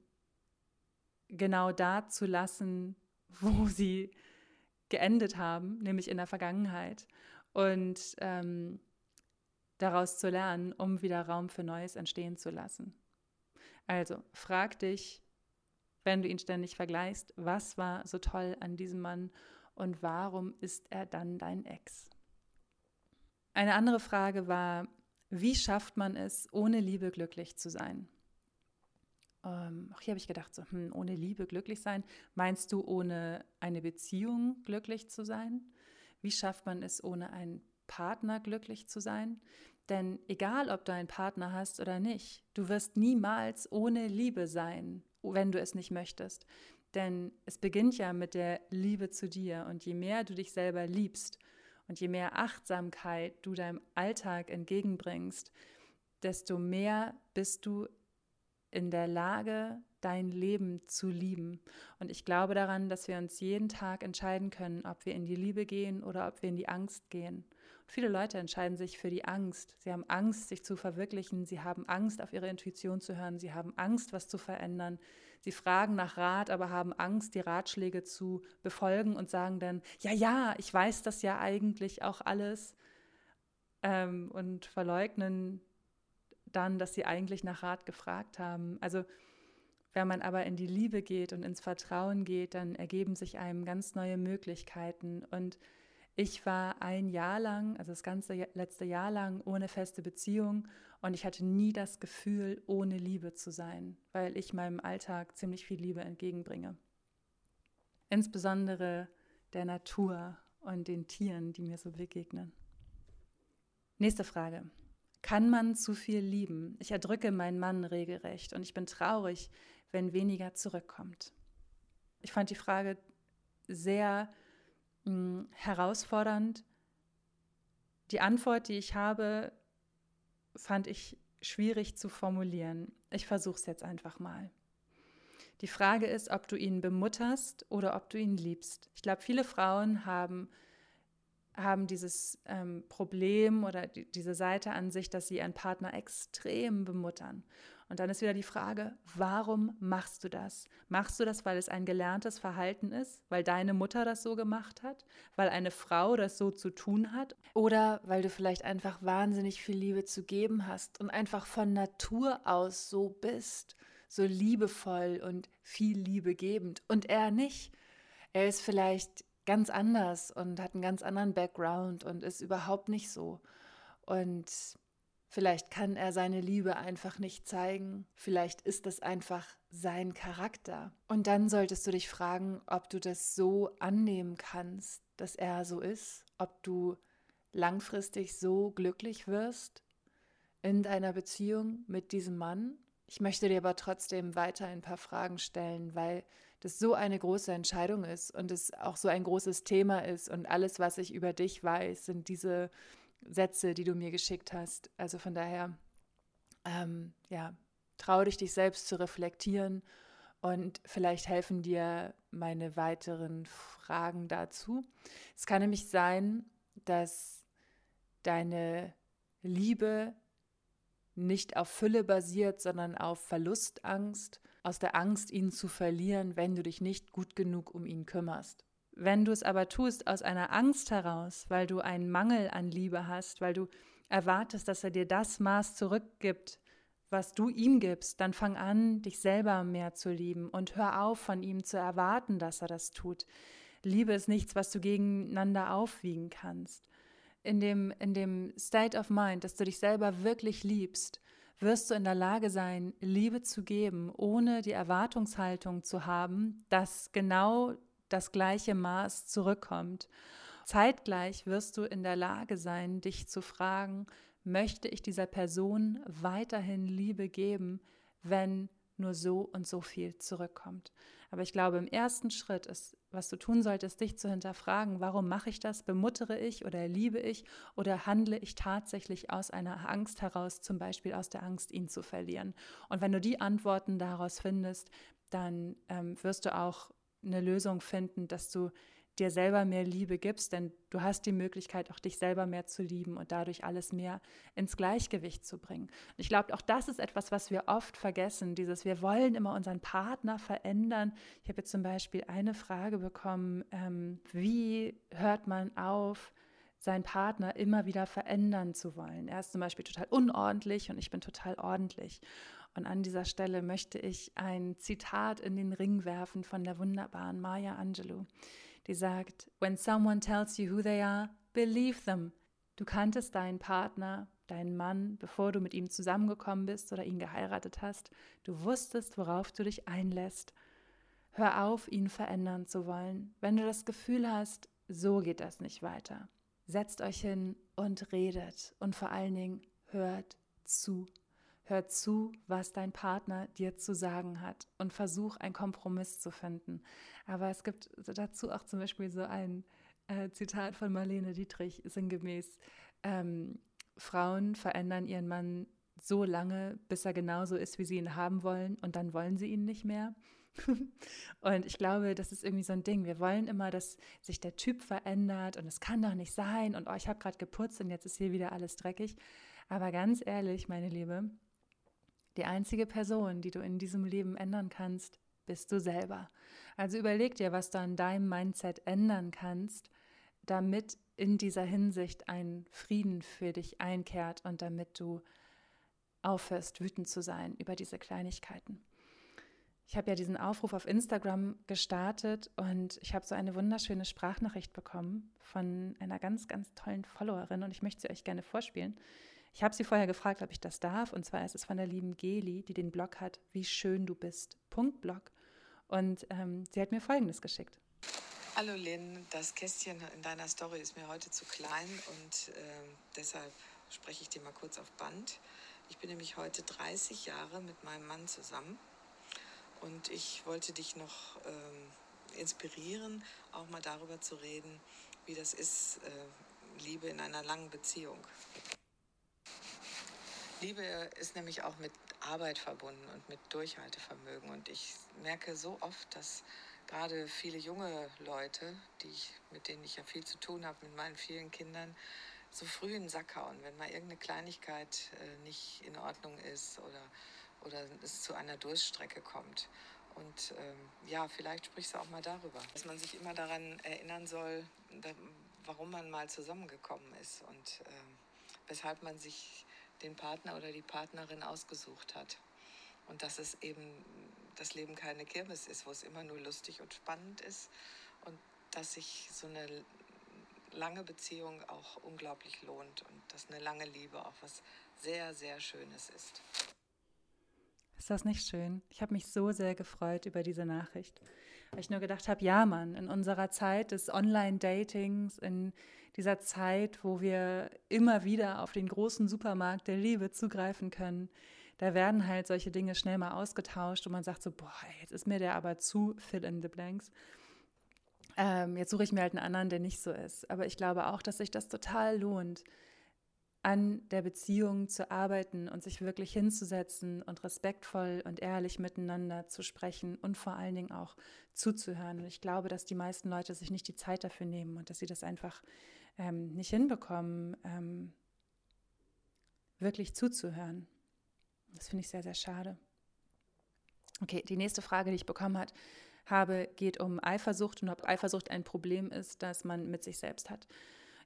genau da zu lassen, wo sie geendet haben, nämlich in der Vergangenheit. Und ähm, daraus zu lernen, um wieder Raum für Neues entstehen zu lassen. Also frag dich, wenn du ihn ständig vergleichst, was war so toll an diesem Mann und warum ist er dann dein Ex? Eine andere Frage war, wie schafft man es, ohne Liebe glücklich zu sein? Ähm, auch hier habe ich gedacht, so, hm, ohne Liebe glücklich sein. Meinst du, ohne eine Beziehung glücklich zu sein? Wie schafft man es, ohne einen Partner glücklich zu sein? Denn egal, ob du einen Partner hast oder nicht, du wirst niemals ohne Liebe sein wenn du es nicht möchtest. Denn es beginnt ja mit der Liebe zu dir. Und je mehr du dich selber liebst und je mehr Achtsamkeit du deinem Alltag entgegenbringst, desto mehr bist du in der Lage, dein Leben zu lieben. Und ich glaube daran, dass wir uns jeden Tag entscheiden können, ob wir in die Liebe gehen oder ob wir in die Angst gehen. Viele Leute entscheiden sich für die Angst. Sie haben Angst, sich zu verwirklichen. Sie haben Angst, auf ihre Intuition zu hören. Sie haben Angst, was zu verändern. Sie fragen nach Rat, aber haben Angst, die Ratschläge zu befolgen und sagen dann, ja, ja, ich weiß das ja eigentlich auch alles. Ähm, und verleugnen dann, dass sie eigentlich nach Rat gefragt haben. Also wenn man aber in die Liebe geht und ins Vertrauen geht, dann ergeben sich einem ganz neue Möglichkeiten. Und ich war ein Jahr lang, also das ganze letzte Jahr lang, ohne feste Beziehung und ich hatte nie das Gefühl, ohne Liebe zu sein, weil ich meinem Alltag ziemlich viel Liebe entgegenbringe. Insbesondere der Natur und den Tieren, die mir so begegnen. Nächste Frage. Kann man zu viel lieben? Ich erdrücke meinen Mann regelrecht und ich bin traurig, wenn weniger zurückkommt. Ich fand die Frage sehr mh, herausfordernd. Die Antwort, die ich habe, fand ich schwierig zu formulieren. Ich versuche es jetzt einfach mal. Die Frage ist, ob du ihn bemutterst oder ob du ihn liebst. Ich glaube, viele Frauen haben haben dieses ähm, Problem oder die, diese Seite an sich, dass sie ihren Partner extrem bemuttern. Und dann ist wieder die Frage, warum machst du das? Machst du das, weil es ein gelerntes Verhalten ist, weil deine Mutter das so gemacht hat, weil eine Frau das so zu tun hat? Oder weil du vielleicht einfach wahnsinnig viel Liebe zu geben hast und einfach von Natur aus so bist, so liebevoll und viel Liebe gebend und er nicht? Er ist vielleicht ganz anders und hat einen ganz anderen Background und ist überhaupt nicht so. Und vielleicht kann er seine Liebe einfach nicht zeigen. Vielleicht ist das einfach sein Charakter. Und dann solltest du dich fragen, ob du das so annehmen kannst, dass er so ist, ob du langfristig so glücklich wirst in deiner Beziehung mit diesem Mann. Ich möchte dir aber trotzdem weiter ein paar Fragen stellen, weil das so eine große Entscheidung ist und es auch so ein großes Thema ist und alles, was ich über dich weiß, sind diese Sätze, die du mir geschickt hast. Also von daher, ähm, ja, trau dich, dich selbst zu reflektieren und vielleicht helfen dir meine weiteren Fragen dazu. Es kann nämlich sein, dass deine Liebe nicht auf Fülle basiert, sondern auf Verlustangst aus der Angst, ihn zu verlieren, wenn du dich nicht gut genug um ihn kümmerst. Wenn du es aber tust aus einer Angst heraus, weil du einen Mangel an Liebe hast, weil du erwartest, dass er dir das Maß zurückgibt, was du ihm gibst, dann fang an, dich selber mehr zu lieben und hör auf, von ihm zu erwarten, dass er das tut. Liebe ist nichts, was du gegeneinander aufwiegen kannst. In dem, in dem State of Mind, dass du dich selber wirklich liebst, wirst du in der Lage sein, Liebe zu geben, ohne die Erwartungshaltung zu haben, dass genau das gleiche Maß zurückkommt. Zeitgleich wirst du in der Lage sein, dich zu fragen, möchte ich dieser Person weiterhin Liebe geben, wenn nur so und so viel zurückkommt. Aber ich glaube, im ersten Schritt ist, was du tun solltest, dich zu hinterfragen, warum mache ich das? Bemuttere ich oder liebe ich oder handle ich tatsächlich aus einer Angst heraus, zum Beispiel aus der Angst, ihn zu verlieren? Und wenn du die Antworten daraus findest, dann ähm, wirst du auch eine Lösung finden, dass du dir selber mehr Liebe gibst, denn du hast die Möglichkeit, auch dich selber mehr zu lieben und dadurch alles mehr ins Gleichgewicht zu bringen. Und ich glaube, auch das ist etwas, was wir oft vergessen, dieses, wir wollen immer unseren Partner verändern. Ich habe jetzt zum Beispiel eine Frage bekommen, ähm, wie hört man auf, seinen Partner immer wieder verändern zu wollen. Er ist zum Beispiel total unordentlich und ich bin total ordentlich. Und an dieser Stelle möchte ich ein Zitat in den Ring werfen von der wunderbaren Maya Angelou die sagt, When someone tells you who they are, believe them. Du kanntest deinen Partner, deinen Mann, bevor du mit ihm zusammengekommen bist oder ihn geheiratet hast. Du wusstest, worauf du dich einlässt. Hör auf, ihn verändern zu wollen. Wenn du das Gefühl hast, so geht das nicht weiter. Setzt euch hin und redet und vor allen Dingen hört zu. Hör zu, was dein Partner dir zu sagen hat und versuch einen Kompromiss zu finden. Aber es gibt dazu auch zum Beispiel so ein äh, Zitat von Marlene Dietrich, sinngemäß, ähm, Frauen verändern ihren Mann so lange, bis er genauso ist, wie sie ihn haben wollen und dann wollen sie ihn nicht mehr. und ich glaube, das ist irgendwie so ein Ding. Wir wollen immer, dass sich der Typ verändert und es kann doch nicht sein und oh, ich habe gerade geputzt und jetzt ist hier wieder alles dreckig. Aber ganz ehrlich, meine Liebe, die einzige Person, die du in diesem Leben ändern kannst, bist du selber. Also überleg dir, was du an deinem Mindset ändern kannst, damit in dieser Hinsicht ein Frieden für dich einkehrt und damit du aufhörst, wütend zu sein über diese Kleinigkeiten. Ich habe ja diesen Aufruf auf Instagram gestartet und ich habe so eine wunderschöne Sprachnachricht bekommen von einer ganz, ganz tollen Followerin und ich möchte sie euch gerne vorspielen. Ich habe sie vorher gefragt, ob ich das darf. Und zwar ist es von der lieben Geli, die den Blog hat, wie schön du bist. Punkt Blog. Und ähm, sie hat mir Folgendes geschickt. Hallo Lynn, das Kästchen in deiner Story ist mir heute zu klein und äh, deshalb spreche ich dir mal kurz auf Band. Ich bin nämlich heute 30 Jahre mit meinem Mann zusammen und ich wollte dich noch äh, inspirieren, auch mal darüber zu reden, wie das ist, äh, Liebe in einer langen Beziehung. Liebe ist nämlich auch mit Arbeit verbunden und mit Durchhaltevermögen. Und ich merke so oft, dass gerade viele junge Leute, die ich, mit denen ich ja viel zu tun habe, mit meinen vielen Kindern, so früh in den Sack hauen, wenn mal irgendeine Kleinigkeit äh, nicht in Ordnung ist oder, oder es zu einer Durststrecke kommt. Und ähm, ja, vielleicht sprichst du auch mal darüber, dass man sich immer daran erinnern soll, warum man mal zusammengekommen ist und äh, weshalb man sich den Partner oder die Partnerin ausgesucht hat. Und dass es eben das Leben keine Kirmes ist, wo es immer nur lustig und spannend ist und dass sich so eine lange Beziehung auch unglaublich lohnt und dass eine lange Liebe auch was sehr, sehr Schönes ist. Ist das nicht schön? Ich habe mich so sehr gefreut über diese Nachricht. Weil ich nur gedacht habe, ja Mann, in unserer Zeit des Online-Datings, in dieser Zeit, wo wir immer wieder auf den großen Supermarkt der Liebe zugreifen können, da werden halt solche Dinge schnell mal ausgetauscht und man sagt so, boah, jetzt ist mir der aber zu fill in the blanks. Ähm, jetzt suche ich mir halt einen anderen, der nicht so ist. Aber ich glaube auch, dass sich das total lohnt, an der Beziehung zu arbeiten und sich wirklich hinzusetzen und respektvoll und ehrlich miteinander zu sprechen und vor allen Dingen auch zuzuhören. Und ich glaube, dass die meisten Leute sich nicht die Zeit dafür nehmen und dass sie das einfach ähm, nicht hinbekommen, ähm, wirklich zuzuhören. Das finde ich sehr, sehr schade. Okay, die nächste Frage, die ich bekommen hat, habe, geht um Eifersucht und ob Eifersucht ein Problem ist, das man mit sich selbst hat.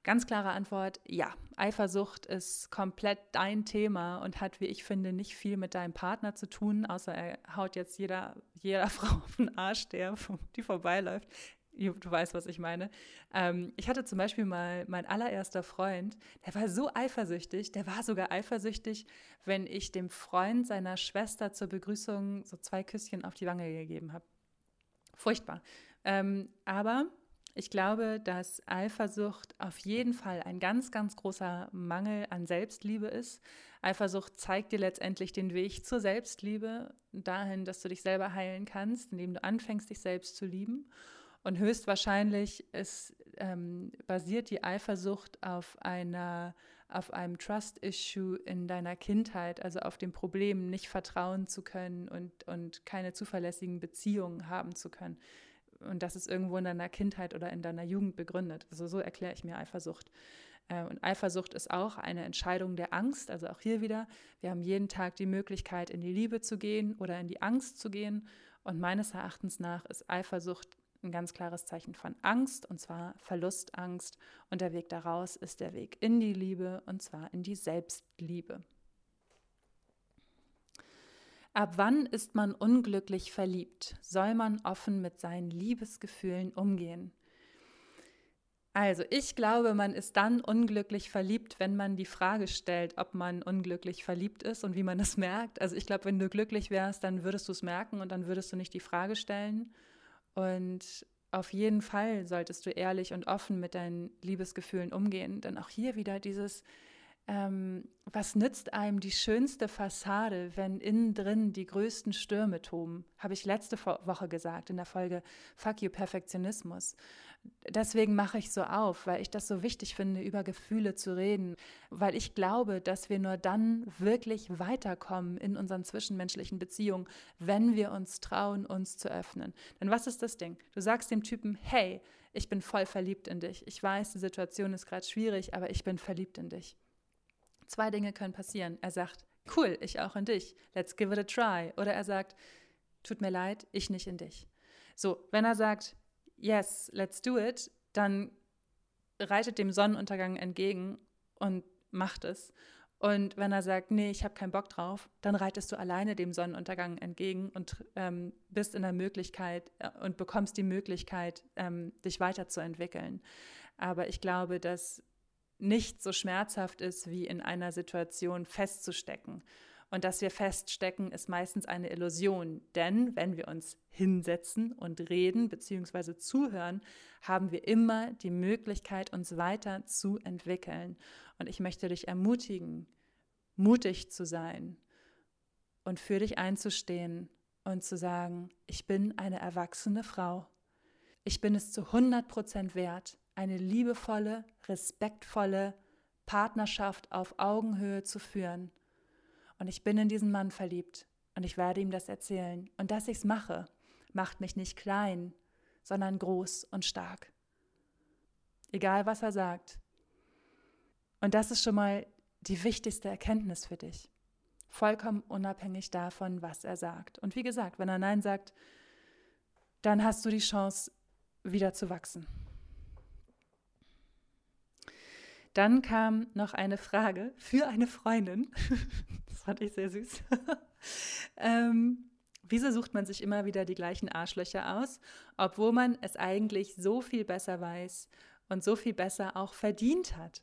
Ganz klare Antwort, ja. Eifersucht ist komplett dein Thema und hat, wie ich finde, nicht viel mit deinem Partner zu tun, außer er haut jetzt jeder, jeder Frau auf den Arsch, der, die vorbeiläuft. Du weißt, was ich meine. Ähm, ich hatte zum Beispiel mal mein allererster Freund, der war so eifersüchtig, der war sogar eifersüchtig, wenn ich dem Freund seiner Schwester zur Begrüßung so zwei Küsschen auf die Wange gegeben habe. Furchtbar. Ähm, aber ich glaube, dass Eifersucht auf jeden Fall ein ganz, ganz großer Mangel an Selbstliebe ist. Eifersucht zeigt dir letztendlich den Weg zur Selbstliebe, dahin, dass du dich selber heilen kannst, indem du anfängst, dich selbst zu lieben. Und höchstwahrscheinlich ist, ähm, basiert die Eifersucht auf einer auf einem Trust-Issue in deiner Kindheit, also auf dem Problem, nicht vertrauen zu können und, und keine zuverlässigen Beziehungen haben zu können. Und das ist irgendwo in deiner Kindheit oder in deiner Jugend begründet. Also so erkläre ich mir Eifersucht. Äh, und Eifersucht ist auch eine Entscheidung der Angst. Also auch hier wieder, wir haben jeden Tag die Möglichkeit, in die Liebe zu gehen oder in die Angst zu gehen. Und meines Erachtens nach ist Eifersucht ein ganz klares Zeichen von Angst, und zwar Verlustangst. Und der Weg daraus ist der Weg in die Liebe, und zwar in die Selbstliebe. Ab wann ist man unglücklich verliebt? Soll man offen mit seinen Liebesgefühlen umgehen? Also, ich glaube, man ist dann unglücklich verliebt, wenn man die Frage stellt, ob man unglücklich verliebt ist und wie man es merkt. Also, ich glaube, wenn du glücklich wärst, dann würdest du es merken und dann würdest du nicht die Frage stellen. Und auf jeden Fall solltest du ehrlich und offen mit deinen Liebesgefühlen umgehen. Denn auch hier wieder dieses, ähm, was nützt einem die schönste Fassade, wenn innen drin die größten Stürme toben? Habe ich letzte Woche gesagt in der Folge Fuck You Perfektionismus. Deswegen mache ich so auf, weil ich das so wichtig finde, über Gefühle zu reden, weil ich glaube, dass wir nur dann wirklich weiterkommen in unseren zwischenmenschlichen Beziehungen, wenn wir uns trauen, uns zu öffnen. Denn was ist das Ding? Du sagst dem Typen, hey, ich bin voll verliebt in dich. Ich weiß, die Situation ist gerade schwierig, aber ich bin verliebt in dich. Zwei Dinge können passieren. Er sagt, cool, ich auch in dich. Let's give it a try. Oder er sagt, tut mir leid, ich nicht in dich. So, wenn er sagt, yes, let's do it, dann reitet dem Sonnenuntergang entgegen und macht es. Und wenn er sagt, nee, ich habe keinen Bock drauf, dann reitest du alleine dem Sonnenuntergang entgegen und ähm, bist in der Möglichkeit äh, und bekommst die Möglichkeit, ähm, dich weiterzuentwickeln. Aber ich glaube, dass nicht so schmerzhaft ist, wie in einer Situation festzustecken. Und dass wir feststecken, ist meistens eine Illusion. Denn wenn wir uns hinsetzen und reden bzw. zuhören, haben wir immer die Möglichkeit, uns weiter zu entwickeln. Und ich möchte dich ermutigen, mutig zu sein und für dich einzustehen und zu sagen, ich bin eine erwachsene Frau. Ich bin es zu 100 Prozent wert, eine liebevolle, respektvolle Partnerschaft auf Augenhöhe zu führen und ich bin in diesen Mann verliebt und ich werde ihm das erzählen. Und dass ich es mache, macht mich nicht klein, sondern groß und stark. Egal, was er sagt. Und das ist schon mal die wichtigste Erkenntnis für dich. Vollkommen unabhängig davon, was er sagt. Und wie gesagt, wenn er Nein sagt, dann hast du die Chance, wieder zu wachsen. Dann kam noch eine Frage für eine Freundin. das fand ich sehr süß. ähm, wieso sucht man sich immer wieder die gleichen Arschlöcher aus, obwohl man es eigentlich so viel besser weiß und so viel besser auch verdient hat?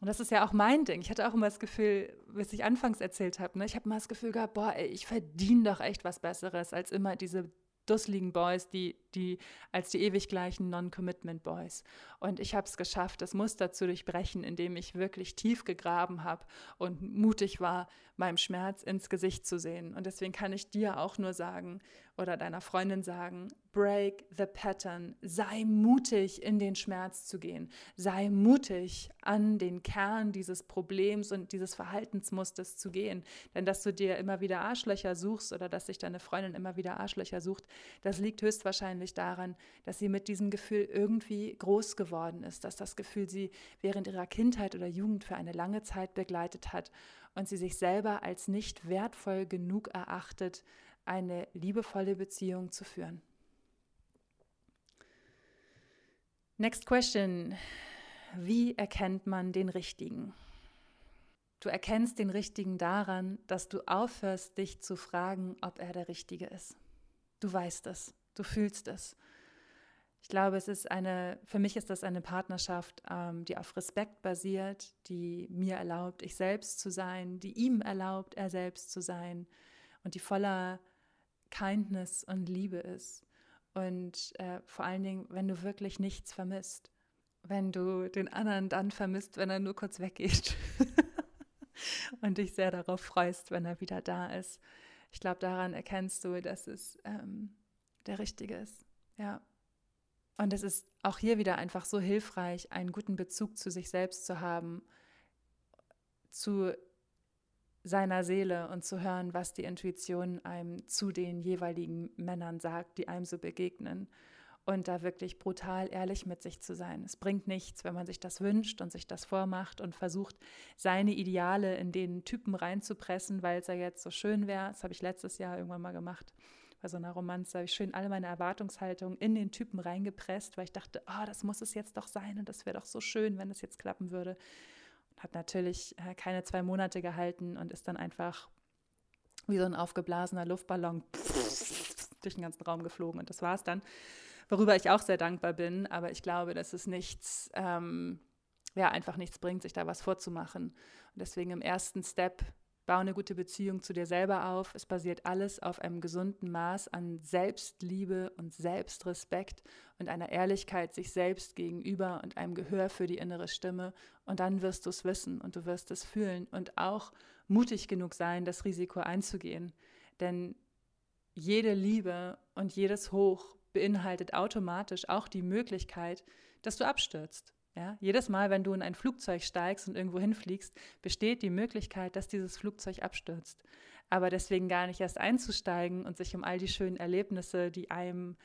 Und das ist ja auch mein Ding. Ich hatte auch immer das Gefühl, was ich anfangs erzählt habe, ne? ich habe immer das Gefühl gehabt, boah, ey, ich verdiene doch echt was Besseres als immer diese dusseligen Boys, die, die als die ewig gleichen Non-Commitment Boys. Und ich habe es geschafft, das Muster zu durchbrechen, indem ich wirklich tief gegraben habe und mutig war, meinem Schmerz ins Gesicht zu sehen. Und deswegen kann ich dir auch nur sagen oder deiner Freundin sagen, break the pattern. Sei mutig, in den Schmerz zu gehen. Sei mutig, an den Kern dieses Problems und dieses Verhaltensmusters zu gehen. Denn dass du dir immer wieder Arschlöcher suchst oder dass sich deine Freundin immer wieder Arschlöcher sucht, das liegt höchstwahrscheinlich daran, dass sie mit diesem Gefühl irgendwie groß geworden ist, dass das Gefühl sie während ihrer Kindheit oder Jugend für eine lange Zeit begleitet hat und sie sich selber als nicht wertvoll genug erachtet, eine liebevolle Beziehung zu führen. Next question. Wie erkennt man den Richtigen? Du erkennst den Richtigen daran, dass du aufhörst, dich zu fragen, ob er der Richtige ist. Du weißt es, du fühlst es. Ich glaube, es ist eine, für mich ist das eine Partnerschaft, ähm, die auf Respekt basiert, die mir erlaubt, ich selbst zu sein, die ihm erlaubt, er selbst zu sein und die voller Kindness und Liebe ist. Und äh, vor allen Dingen, wenn du wirklich nichts vermisst, wenn du den anderen dann vermisst, wenn er nur kurz weggeht und dich sehr darauf freust, wenn er wieder da ist. Ich glaube, daran erkennst du, dass es ähm, der Richtige ist. Ja. Und es ist auch hier wieder einfach so hilfreich, einen guten Bezug zu sich selbst zu haben, zu seiner Seele und zu hören, was die Intuition einem zu den jeweiligen Männern sagt, die einem so begegnen. Und da wirklich brutal ehrlich mit sich zu sein. Es bringt nichts, wenn man sich das wünscht und sich das vormacht und versucht, seine Ideale in den Typen reinzupressen, weil es ja jetzt so schön wäre. Das habe ich letztes Jahr irgendwann mal gemacht bei so einer Romanze habe ich schön alle meine Erwartungshaltungen in den Typen reingepresst, weil ich dachte, oh, das muss es jetzt doch sein und das wäre doch so schön, wenn es jetzt klappen würde. Hat natürlich äh, keine zwei Monate gehalten und ist dann einfach wie so ein aufgeblasener Luftballon durch den ganzen Raum geflogen. Und das war es dann, worüber ich auch sehr dankbar bin. Aber ich glaube, dass es nichts, ähm, ja, einfach nichts bringt, sich da was vorzumachen. Und deswegen im ersten Step Bau eine gute Beziehung zu dir selber auf. Es basiert alles auf einem gesunden Maß an Selbstliebe und Selbstrespekt und einer Ehrlichkeit sich selbst gegenüber und einem Gehör für die innere Stimme. Und dann wirst du es wissen und du wirst es fühlen und auch mutig genug sein, das Risiko einzugehen. Denn jede Liebe und jedes Hoch beinhaltet automatisch auch die Möglichkeit, dass du abstürzt. Ja, jedes Mal, wenn du in ein Flugzeug steigst und irgendwo hinfliegst, besteht die Möglichkeit, dass dieses Flugzeug abstürzt. Aber deswegen gar nicht erst einzusteigen und sich um all die schönen Erlebnisse, die einem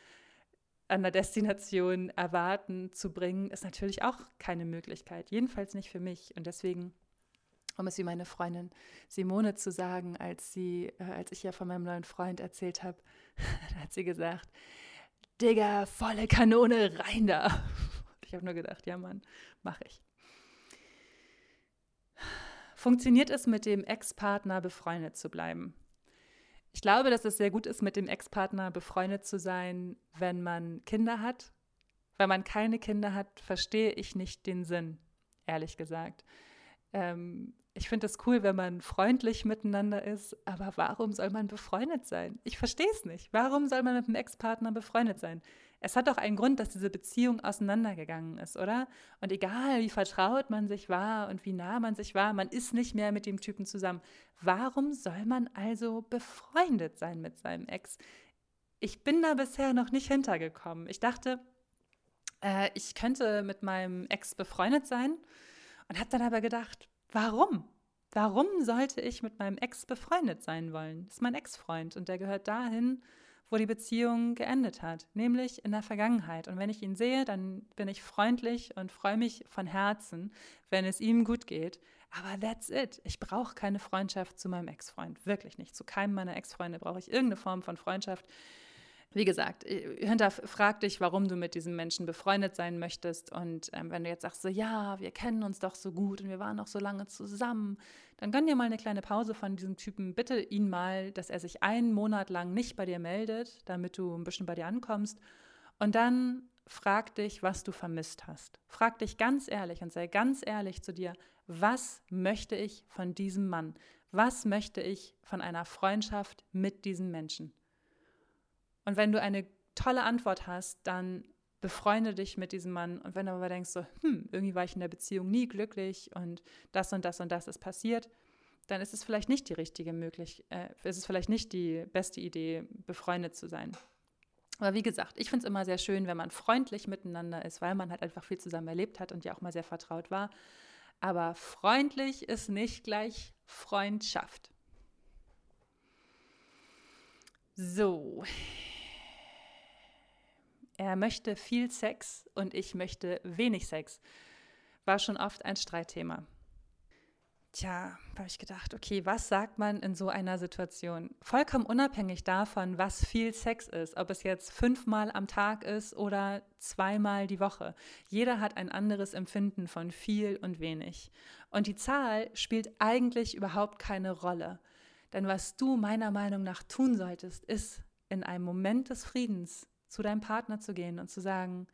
an der Destination erwarten, zu bringen, ist natürlich auch keine Möglichkeit. Jedenfalls nicht für mich. Und deswegen, um es wie meine Freundin Simone zu sagen, als sie, äh, als ich ja von meinem neuen Freund erzählt habe, hat sie gesagt, Digga, volle Kanone, rein da. Ich habe nur gedacht, ja Mann, mache ich. Funktioniert es mit dem Ex-Partner befreundet zu bleiben? Ich glaube, dass es sehr gut ist, mit dem Ex-Partner befreundet zu sein, wenn man Kinder hat. Wenn man keine Kinder hat, verstehe ich nicht den Sinn, ehrlich gesagt. Ähm, ich finde es cool, wenn man freundlich miteinander ist, aber warum soll man befreundet sein? Ich verstehe es nicht. Warum soll man mit einem Ex-Partner befreundet sein? Es hat doch einen Grund, dass diese Beziehung auseinandergegangen ist, oder? Und egal, wie vertraut man sich war und wie nah man sich war, man ist nicht mehr mit dem Typen zusammen. Warum soll man also befreundet sein mit seinem Ex? Ich bin da bisher noch nicht hintergekommen. Ich dachte, äh, ich könnte mit meinem Ex befreundet sein und habe dann aber gedacht, Warum? Warum sollte ich mit meinem Ex befreundet sein wollen? Das ist mein Ex-Freund und der gehört dahin, wo die Beziehung geendet hat, nämlich in der Vergangenheit. Und wenn ich ihn sehe, dann bin ich freundlich und freue mich von Herzen, wenn es ihm gut geht. Aber that's it. Ich brauche keine Freundschaft zu meinem Ex-Freund. Wirklich nicht. Zu keinem meiner Ex-Freunde brauche ich irgendeine Form von Freundschaft. Wie gesagt, äh, hinterfrag dich, warum du mit diesem Menschen befreundet sein möchtest. Und ähm, wenn du jetzt sagst, so, ja, wir kennen uns doch so gut und wir waren noch so lange zusammen, dann gönn dir mal eine kleine Pause von diesem Typen. Bitte ihn mal, dass er sich einen Monat lang nicht bei dir meldet, damit du ein bisschen bei dir ankommst. Und dann frag dich, was du vermisst hast. Frag dich ganz ehrlich und sei ganz ehrlich zu dir, was möchte ich von diesem Mann? Was möchte ich von einer Freundschaft mit diesem Menschen? Und wenn du eine tolle Antwort hast, dann befreunde dich mit diesem Mann. Und wenn du aber denkst, so, hm, irgendwie war ich in der Beziehung nie glücklich und das und das und das ist passiert, dann ist es vielleicht nicht die richtige Möglichkeit, äh, ist es vielleicht nicht die beste Idee, befreundet zu sein. Aber wie gesagt, ich finde es immer sehr schön, wenn man freundlich miteinander ist, weil man halt einfach viel zusammen erlebt hat und ja auch mal sehr vertraut war. Aber freundlich ist nicht gleich Freundschaft. So, er möchte viel Sex und ich möchte wenig Sex. War schon oft ein Streitthema. Tja, habe ich gedacht, okay, was sagt man in so einer Situation? Vollkommen unabhängig davon, was viel Sex ist, ob es jetzt fünfmal am Tag ist oder zweimal die Woche. Jeder hat ein anderes Empfinden von viel und wenig. Und die Zahl spielt eigentlich überhaupt keine Rolle. Denn was du meiner Meinung nach tun solltest, ist in einem Moment des Friedens zu deinem Partner zu gehen und zu sagen,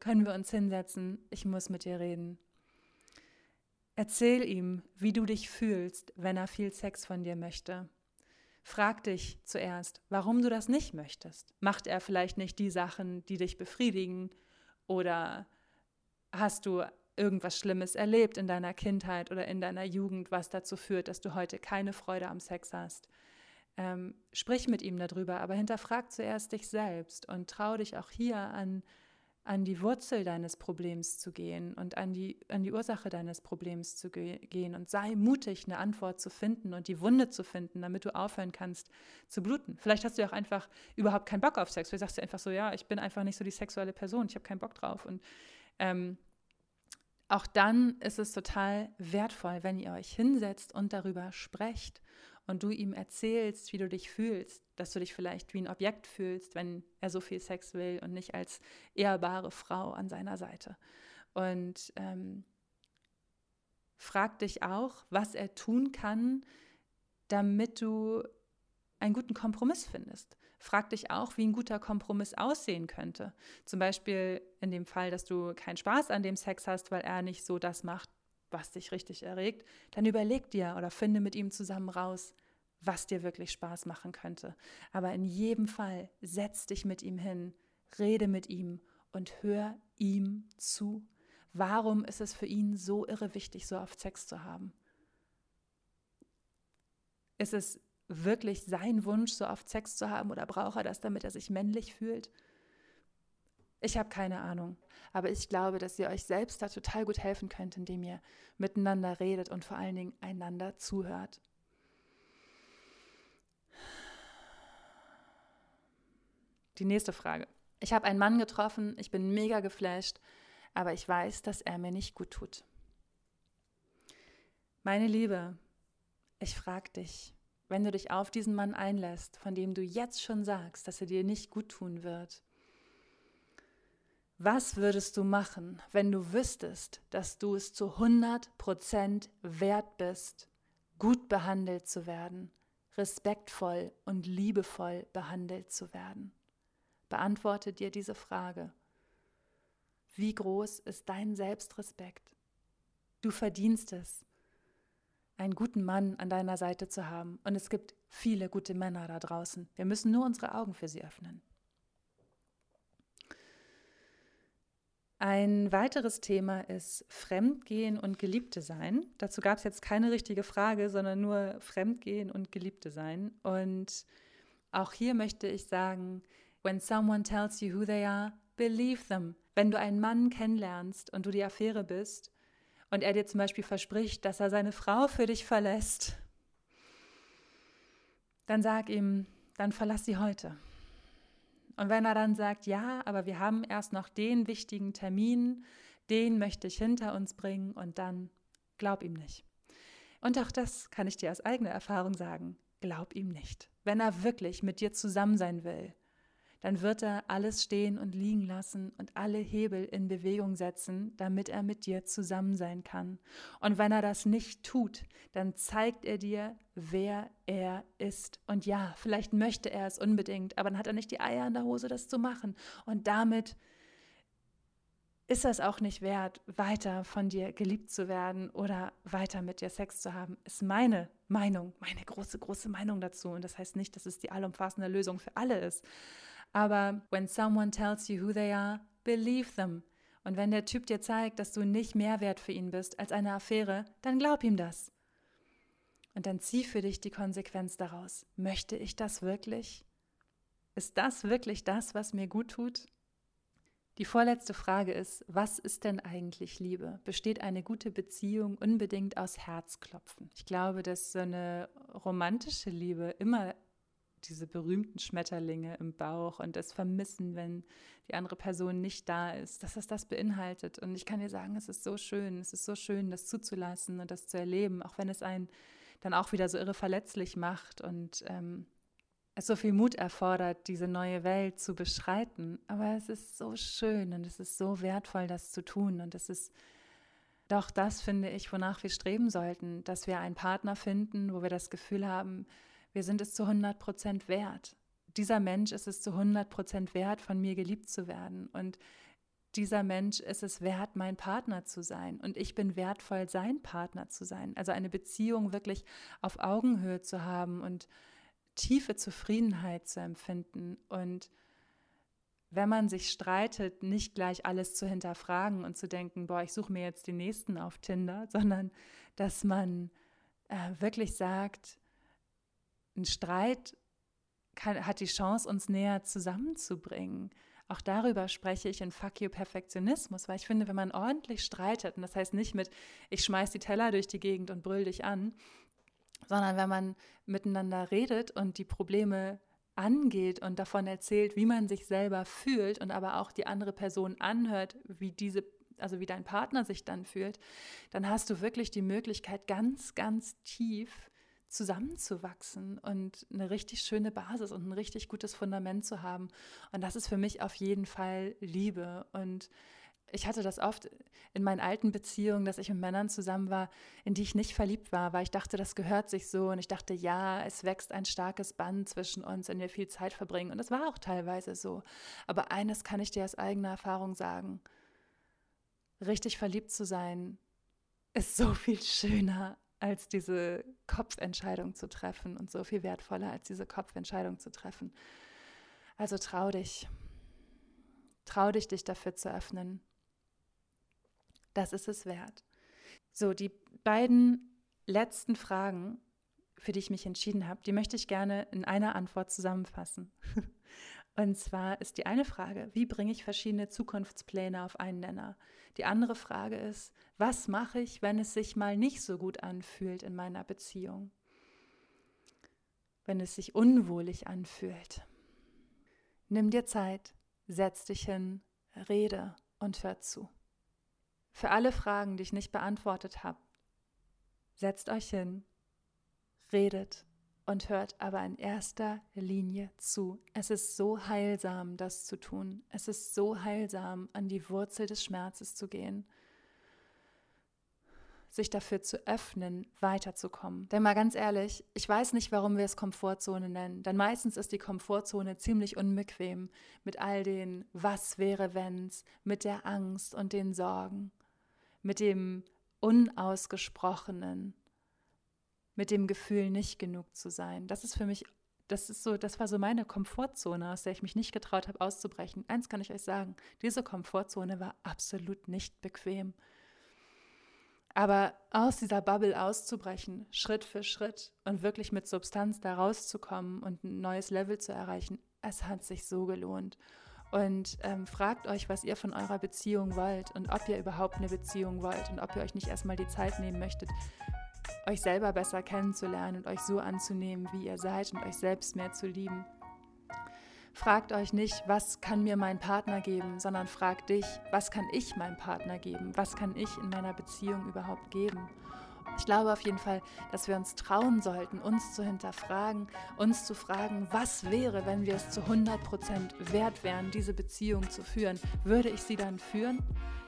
können wir uns hinsetzen, ich muss mit dir reden. Erzähl ihm, wie du dich fühlst, wenn er viel Sex von dir möchte. Frag dich zuerst, warum du das nicht möchtest. Macht er vielleicht nicht die Sachen, die dich befriedigen? Oder hast du irgendwas Schlimmes erlebt in deiner Kindheit oder in deiner Jugend, was dazu führt, dass du heute keine Freude am Sex hast? Ähm, sprich mit ihm darüber, aber hinterfrag zuerst dich selbst und trau dich auch hier an, an die Wurzel deines Problems zu gehen und an die, an die Ursache deines Problems zu ge gehen und sei mutig, eine Antwort zu finden und die Wunde zu finden, damit du aufhören kannst zu bluten. Vielleicht hast du auch einfach überhaupt keinen Bock auf Sex. Vielleicht sagst du einfach so, ja, ich bin einfach nicht so die sexuelle Person, ich habe keinen Bock drauf. Und ähm, auch dann ist es total wertvoll, wenn ihr euch hinsetzt und darüber sprecht und du ihm erzählst, wie du dich fühlst, dass du dich vielleicht wie ein Objekt fühlst, wenn er so viel Sex will und nicht als ehrbare Frau an seiner Seite. Und ähm, frag dich auch, was er tun kann, damit du einen guten Kompromiss findest. Frag dich auch, wie ein guter Kompromiss aussehen könnte. Zum Beispiel in dem Fall, dass du keinen Spaß an dem Sex hast, weil er nicht so das macht, was dich richtig erregt, dann überleg dir oder finde mit ihm zusammen raus, was dir wirklich Spaß machen könnte. Aber in jedem Fall setz dich mit ihm hin, rede mit ihm und hör ihm zu. Warum ist es für ihn so irre wichtig, so oft Sex zu haben? Ist es wirklich sein Wunsch, so oft Sex zu haben oder braucht er das, damit er sich männlich fühlt? Ich habe keine Ahnung, aber ich glaube, dass ihr euch selbst da total gut helfen könnt, indem ihr miteinander redet und vor allen Dingen einander zuhört. Die nächste Frage. Ich habe einen Mann getroffen, ich bin mega geflasht, aber ich weiß, dass er mir nicht gut tut. Meine Liebe, ich frage dich, wenn du dich auf diesen Mann einlässt, von dem du jetzt schon sagst, dass er dir nicht gut tun wird, was würdest du machen, wenn du wüsstest, dass du es zu 100 Prozent wert bist, gut behandelt zu werden, respektvoll und liebevoll behandelt zu werden? Beantworte dir diese Frage. Wie groß ist dein Selbstrespekt? Du verdienst es einen guten Mann an deiner Seite zu haben. Und es gibt viele gute Männer da draußen. Wir müssen nur unsere Augen für sie öffnen. Ein weiteres Thema ist Fremdgehen und Geliebte sein. Dazu gab es jetzt keine richtige Frage, sondern nur Fremdgehen und Geliebte sein. Und auch hier möchte ich sagen, when someone tells you who they are, believe them. Wenn du einen Mann kennenlernst und du die Affäre bist und er dir zum Beispiel verspricht, dass er seine Frau für dich verlässt, dann sag ihm, dann verlass sie heute. Und wenn er dann sagt, ja, aber wir haben erst noch den wichtigen Termin, den möchte ich hinter uns bringen und dann glaub ihm nicht. Und auch das kann ich dir aus eigener Erfahrung sagen, glaub ihm nicht. Wenn er wirklich mit dir zusammen sein will, dann wird er alles stehen und liegen lassen und alle Hebel in Bewegung setzen, damit er mit dir zusammen sein kann. Und wenn er das nicht tut, dann zeigt er dir, wer er ist. Und ja, vielleicht möchte er es unbedingt, aber dann hat er nicht die Eier in der Hose, das zu machen. Und damit ist das auch nicht wert, weiter von dir geliebt zu werden oder weiter mit dir Sex zu haben, ist meine Meinung, meine große, große Meinung dazu. Und das heißt nicht, dass es die allumfassende Lösung für alle ist. Aber when someone tells you who they are, believe them. Und wenn der Typ dir zeigt, dass du nicht mehr wert für ihn bist als eine Affäre, dann glaub ihm das. Und dann zieh für dich die Konsequenz daraus. Möchte ich das wirklich? Ist das wirklich das, was mir gut tut? Die vorletzte Frage ist, was ist denn eigentlich Liebe? Besteht eine gute Beziehung unbedingt aus Herzklopfen? Ich glaube, dass so eine romantische Liebe immer diese berühmten Schmetterlinge im Bauch und das Vermissen, wenn die andere Person nicht da ist, dass das das beinhaltet. Und ich kann dir sagen, es ist so schön, es ist so schön, das zuzulassen und das zu erleben, auch wenn es einen dann auch wieder so irre verletzlich macht und ähm, es so viel Mut erfordert, diese neue Welt zu beschreiten. Aber es ist so schön und es ist so wertvoll, das zu tun. Und es ist doch das, finde ich, wonach wir streben sollten, dass wir einen Partner finden, wo wir das Gefühl haben, wir sind es zu 100 Prozent wert, dieser Mensch ist es zu 100 Prozent wert, von mir geliebt zu werden. Und dieser Mensch ist es wert, mein Partner zu sein. Und ich bin wertvoll, sein Partner zu sein. Also eine Beziehung wirklich auf Augenhöhe zu haben und tiefe Zufriedenheit zu empfinden. Und wenn man sich streitet, nicht gleich alles zu hinterfragen und zu denken, boah, ich suche mir jetzt den nächsten auf Tinder, sondern dass man äh, wirklich sagt, ein Streit kann, hat die Chance, uns näher zusammenzubringen. Auch darüber spreche ich in Fuck You Perfektionismus, weil ich finde, wenn man ordentlich streitet, und das heißt nicht mit, ich schmeiß die Teller durch die Gegend und brüll dich an, sondern wenn man miteinander redet und die Probleme angeht und davon erzählt, wie man sich selber fühlt und aber auch die andere Person anhört, wie diese also wie dein Partner sich dann fühlt, dann hast du wirklich die Möglichkeit, ganz, ganz tief zusammenzuwachsen und eine richtig schöne Basis und ein richtig gutes Fundament zu haben. Und das ist für mich auf jeden Fall Liebe. Und ich hatte das oft in meinen alten Beziehungen, dass ich mit Männern zusammen war, in die ich nicht verliebt war, weil ich dachte, das gehört sich so. Und ich dachte, ja, es wächst ein starkes Band zwischen uns, wenn wir viel Zeit verbringen. Und das war auch teilweise so. Aber eines kann ich dir aus eigener Erfahrung sagen. Richtig verliebt zu sein, ist so viel schöner als diese Kopfentscheidung zu treffen und so viel wertvoller als diese Kopfentscheidung zu treffen. Also trau dich. Trau dich, dich dafür zu öffnen. Das ist es wert. So, die beiden letzten Fragen, für die ich mich entschieden habe, die möchte ich gerne in einer Antwort zusammenfassen. Und zwar ist die eine Frage, wie bringe ich verschiedene Zukunftspläne auf einen Nenner? Die andere Frage ist, was mache ich, wenn es sich mal nicht so gut anfühlt in meiner Beziehung? Wenn es sich unwohlig anfühlt. Nimm dir Zeit, setz dich hin, rede und hör zu. Für alle Fragen, die ich nicht beantwortet habe, setzt euch hin, redet und hört aber in erster Linie zu. Es ist so heilsam, das zu tun. Es ist so heilsam, an die Wurzel des Schmerzes zu gehen sich dafür zu öffnen, weiterzukommen. Denn mal ganz ehrlich, ich weiß nicht, warum wir es Komfortzone nennen. Denn meistens ist die Komfortzone ziemlich unbequem mit all den Was wäre wenns, mit der Angst und den Sorgen, mit dem Unausgesprochenen, mit dem Gefühl, nicht genug zu sein. Das ist für mich, das ist so, das war so meine Komfortzone, aus der ich mich nicht getraut habe, auszubrechen. Eins kann ich euch sagen: Diese Komfortzone war absolut nicht bequem. Aber aus dieser Bubble auszubrechen, Schritt für Schritt und wirklich mit Substanz da rauszukommen und ein neues Level zu erreichen, es hat sich so gelohnt. Und ähm, fragt euch, was ihr von eurer Beziehung wollt und ob ihr überhaupt eine Beziehung wollt und ob ihr euch nicht erstmal die Zeit nehmen möchtet, euch selber besser kennenzulernen und euch so anzunehmen, wie ihr seid und euch selbst mehr zu lieben. Fragt euch nicht, was kann mir mein Partner geben, sondern fragt dich, was kann ich meinem Partner geben? Was kann ich in meiner Beziehung überhaupt geben? Ich glaube auf jeden Fall, dass wir uns trauen sollten, uns zu hinterfragen, uns zu fragen, was wäre, wenn wir es zu 100 Prozent wert wären, diese Beziehung zu führen? Würde ich sie dann führen?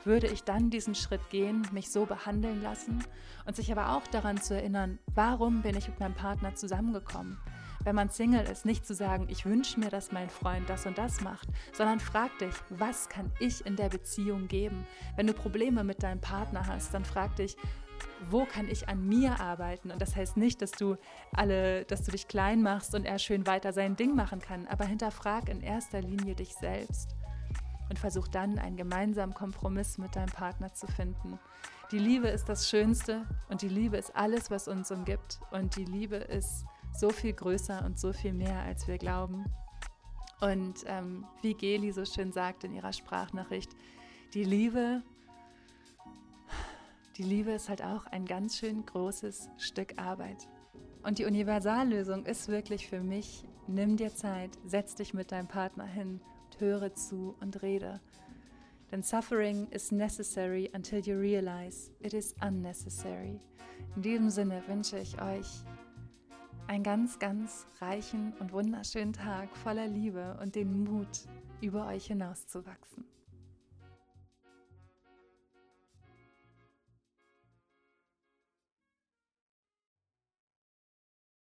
Würde ich dann diesen Schritt gehen, mich so behandeln lassen und sich aber auch daran zu erinnern, warum bin ich mit meinem Partner zusammengekommen? Wenn man Single ist, nicht zu sagen, ich wünsche mir, dass mein Freund das und das macht, sondern frag dich, was kann ich in der Beziehung geben? Wenn du Probleme mit deinem Partner hast, dann frag dich, wo kann ich an mir arbeiten? Und das heißt nicht, dass du alle, dass du dich klein machst und er schön weiter sein Ding machen kann, aber hinterfrag in erster Linie dich selbst und versuch dann einen gemeinsamen Kompromiss mit deinem Partner zu finden. Die Liebe ist das Schönste und die Liebe ist alles, was uns umgibt. Und die Liebe ist so viel größer und so viel mehr, als wir glauben. Und ähm, wie Geli so schön sagt in ihrer Sprachnachricht, die Liebe, die Liebe ist halt auch ein ganz schön großes Stück Arbeit. Und die Universallösung ist wirklich für mich, nimm dir Zeit, setz dich mit deinem Partner hin höre zu und rede. Denn Suffering is necessary until you realize it is unnecessary. In diesem Sinne wünsche ich euch einen ganz, ganz reichen und wunderschönen Tag voller Liebe und den Mut, über euch hinauszuwachsen.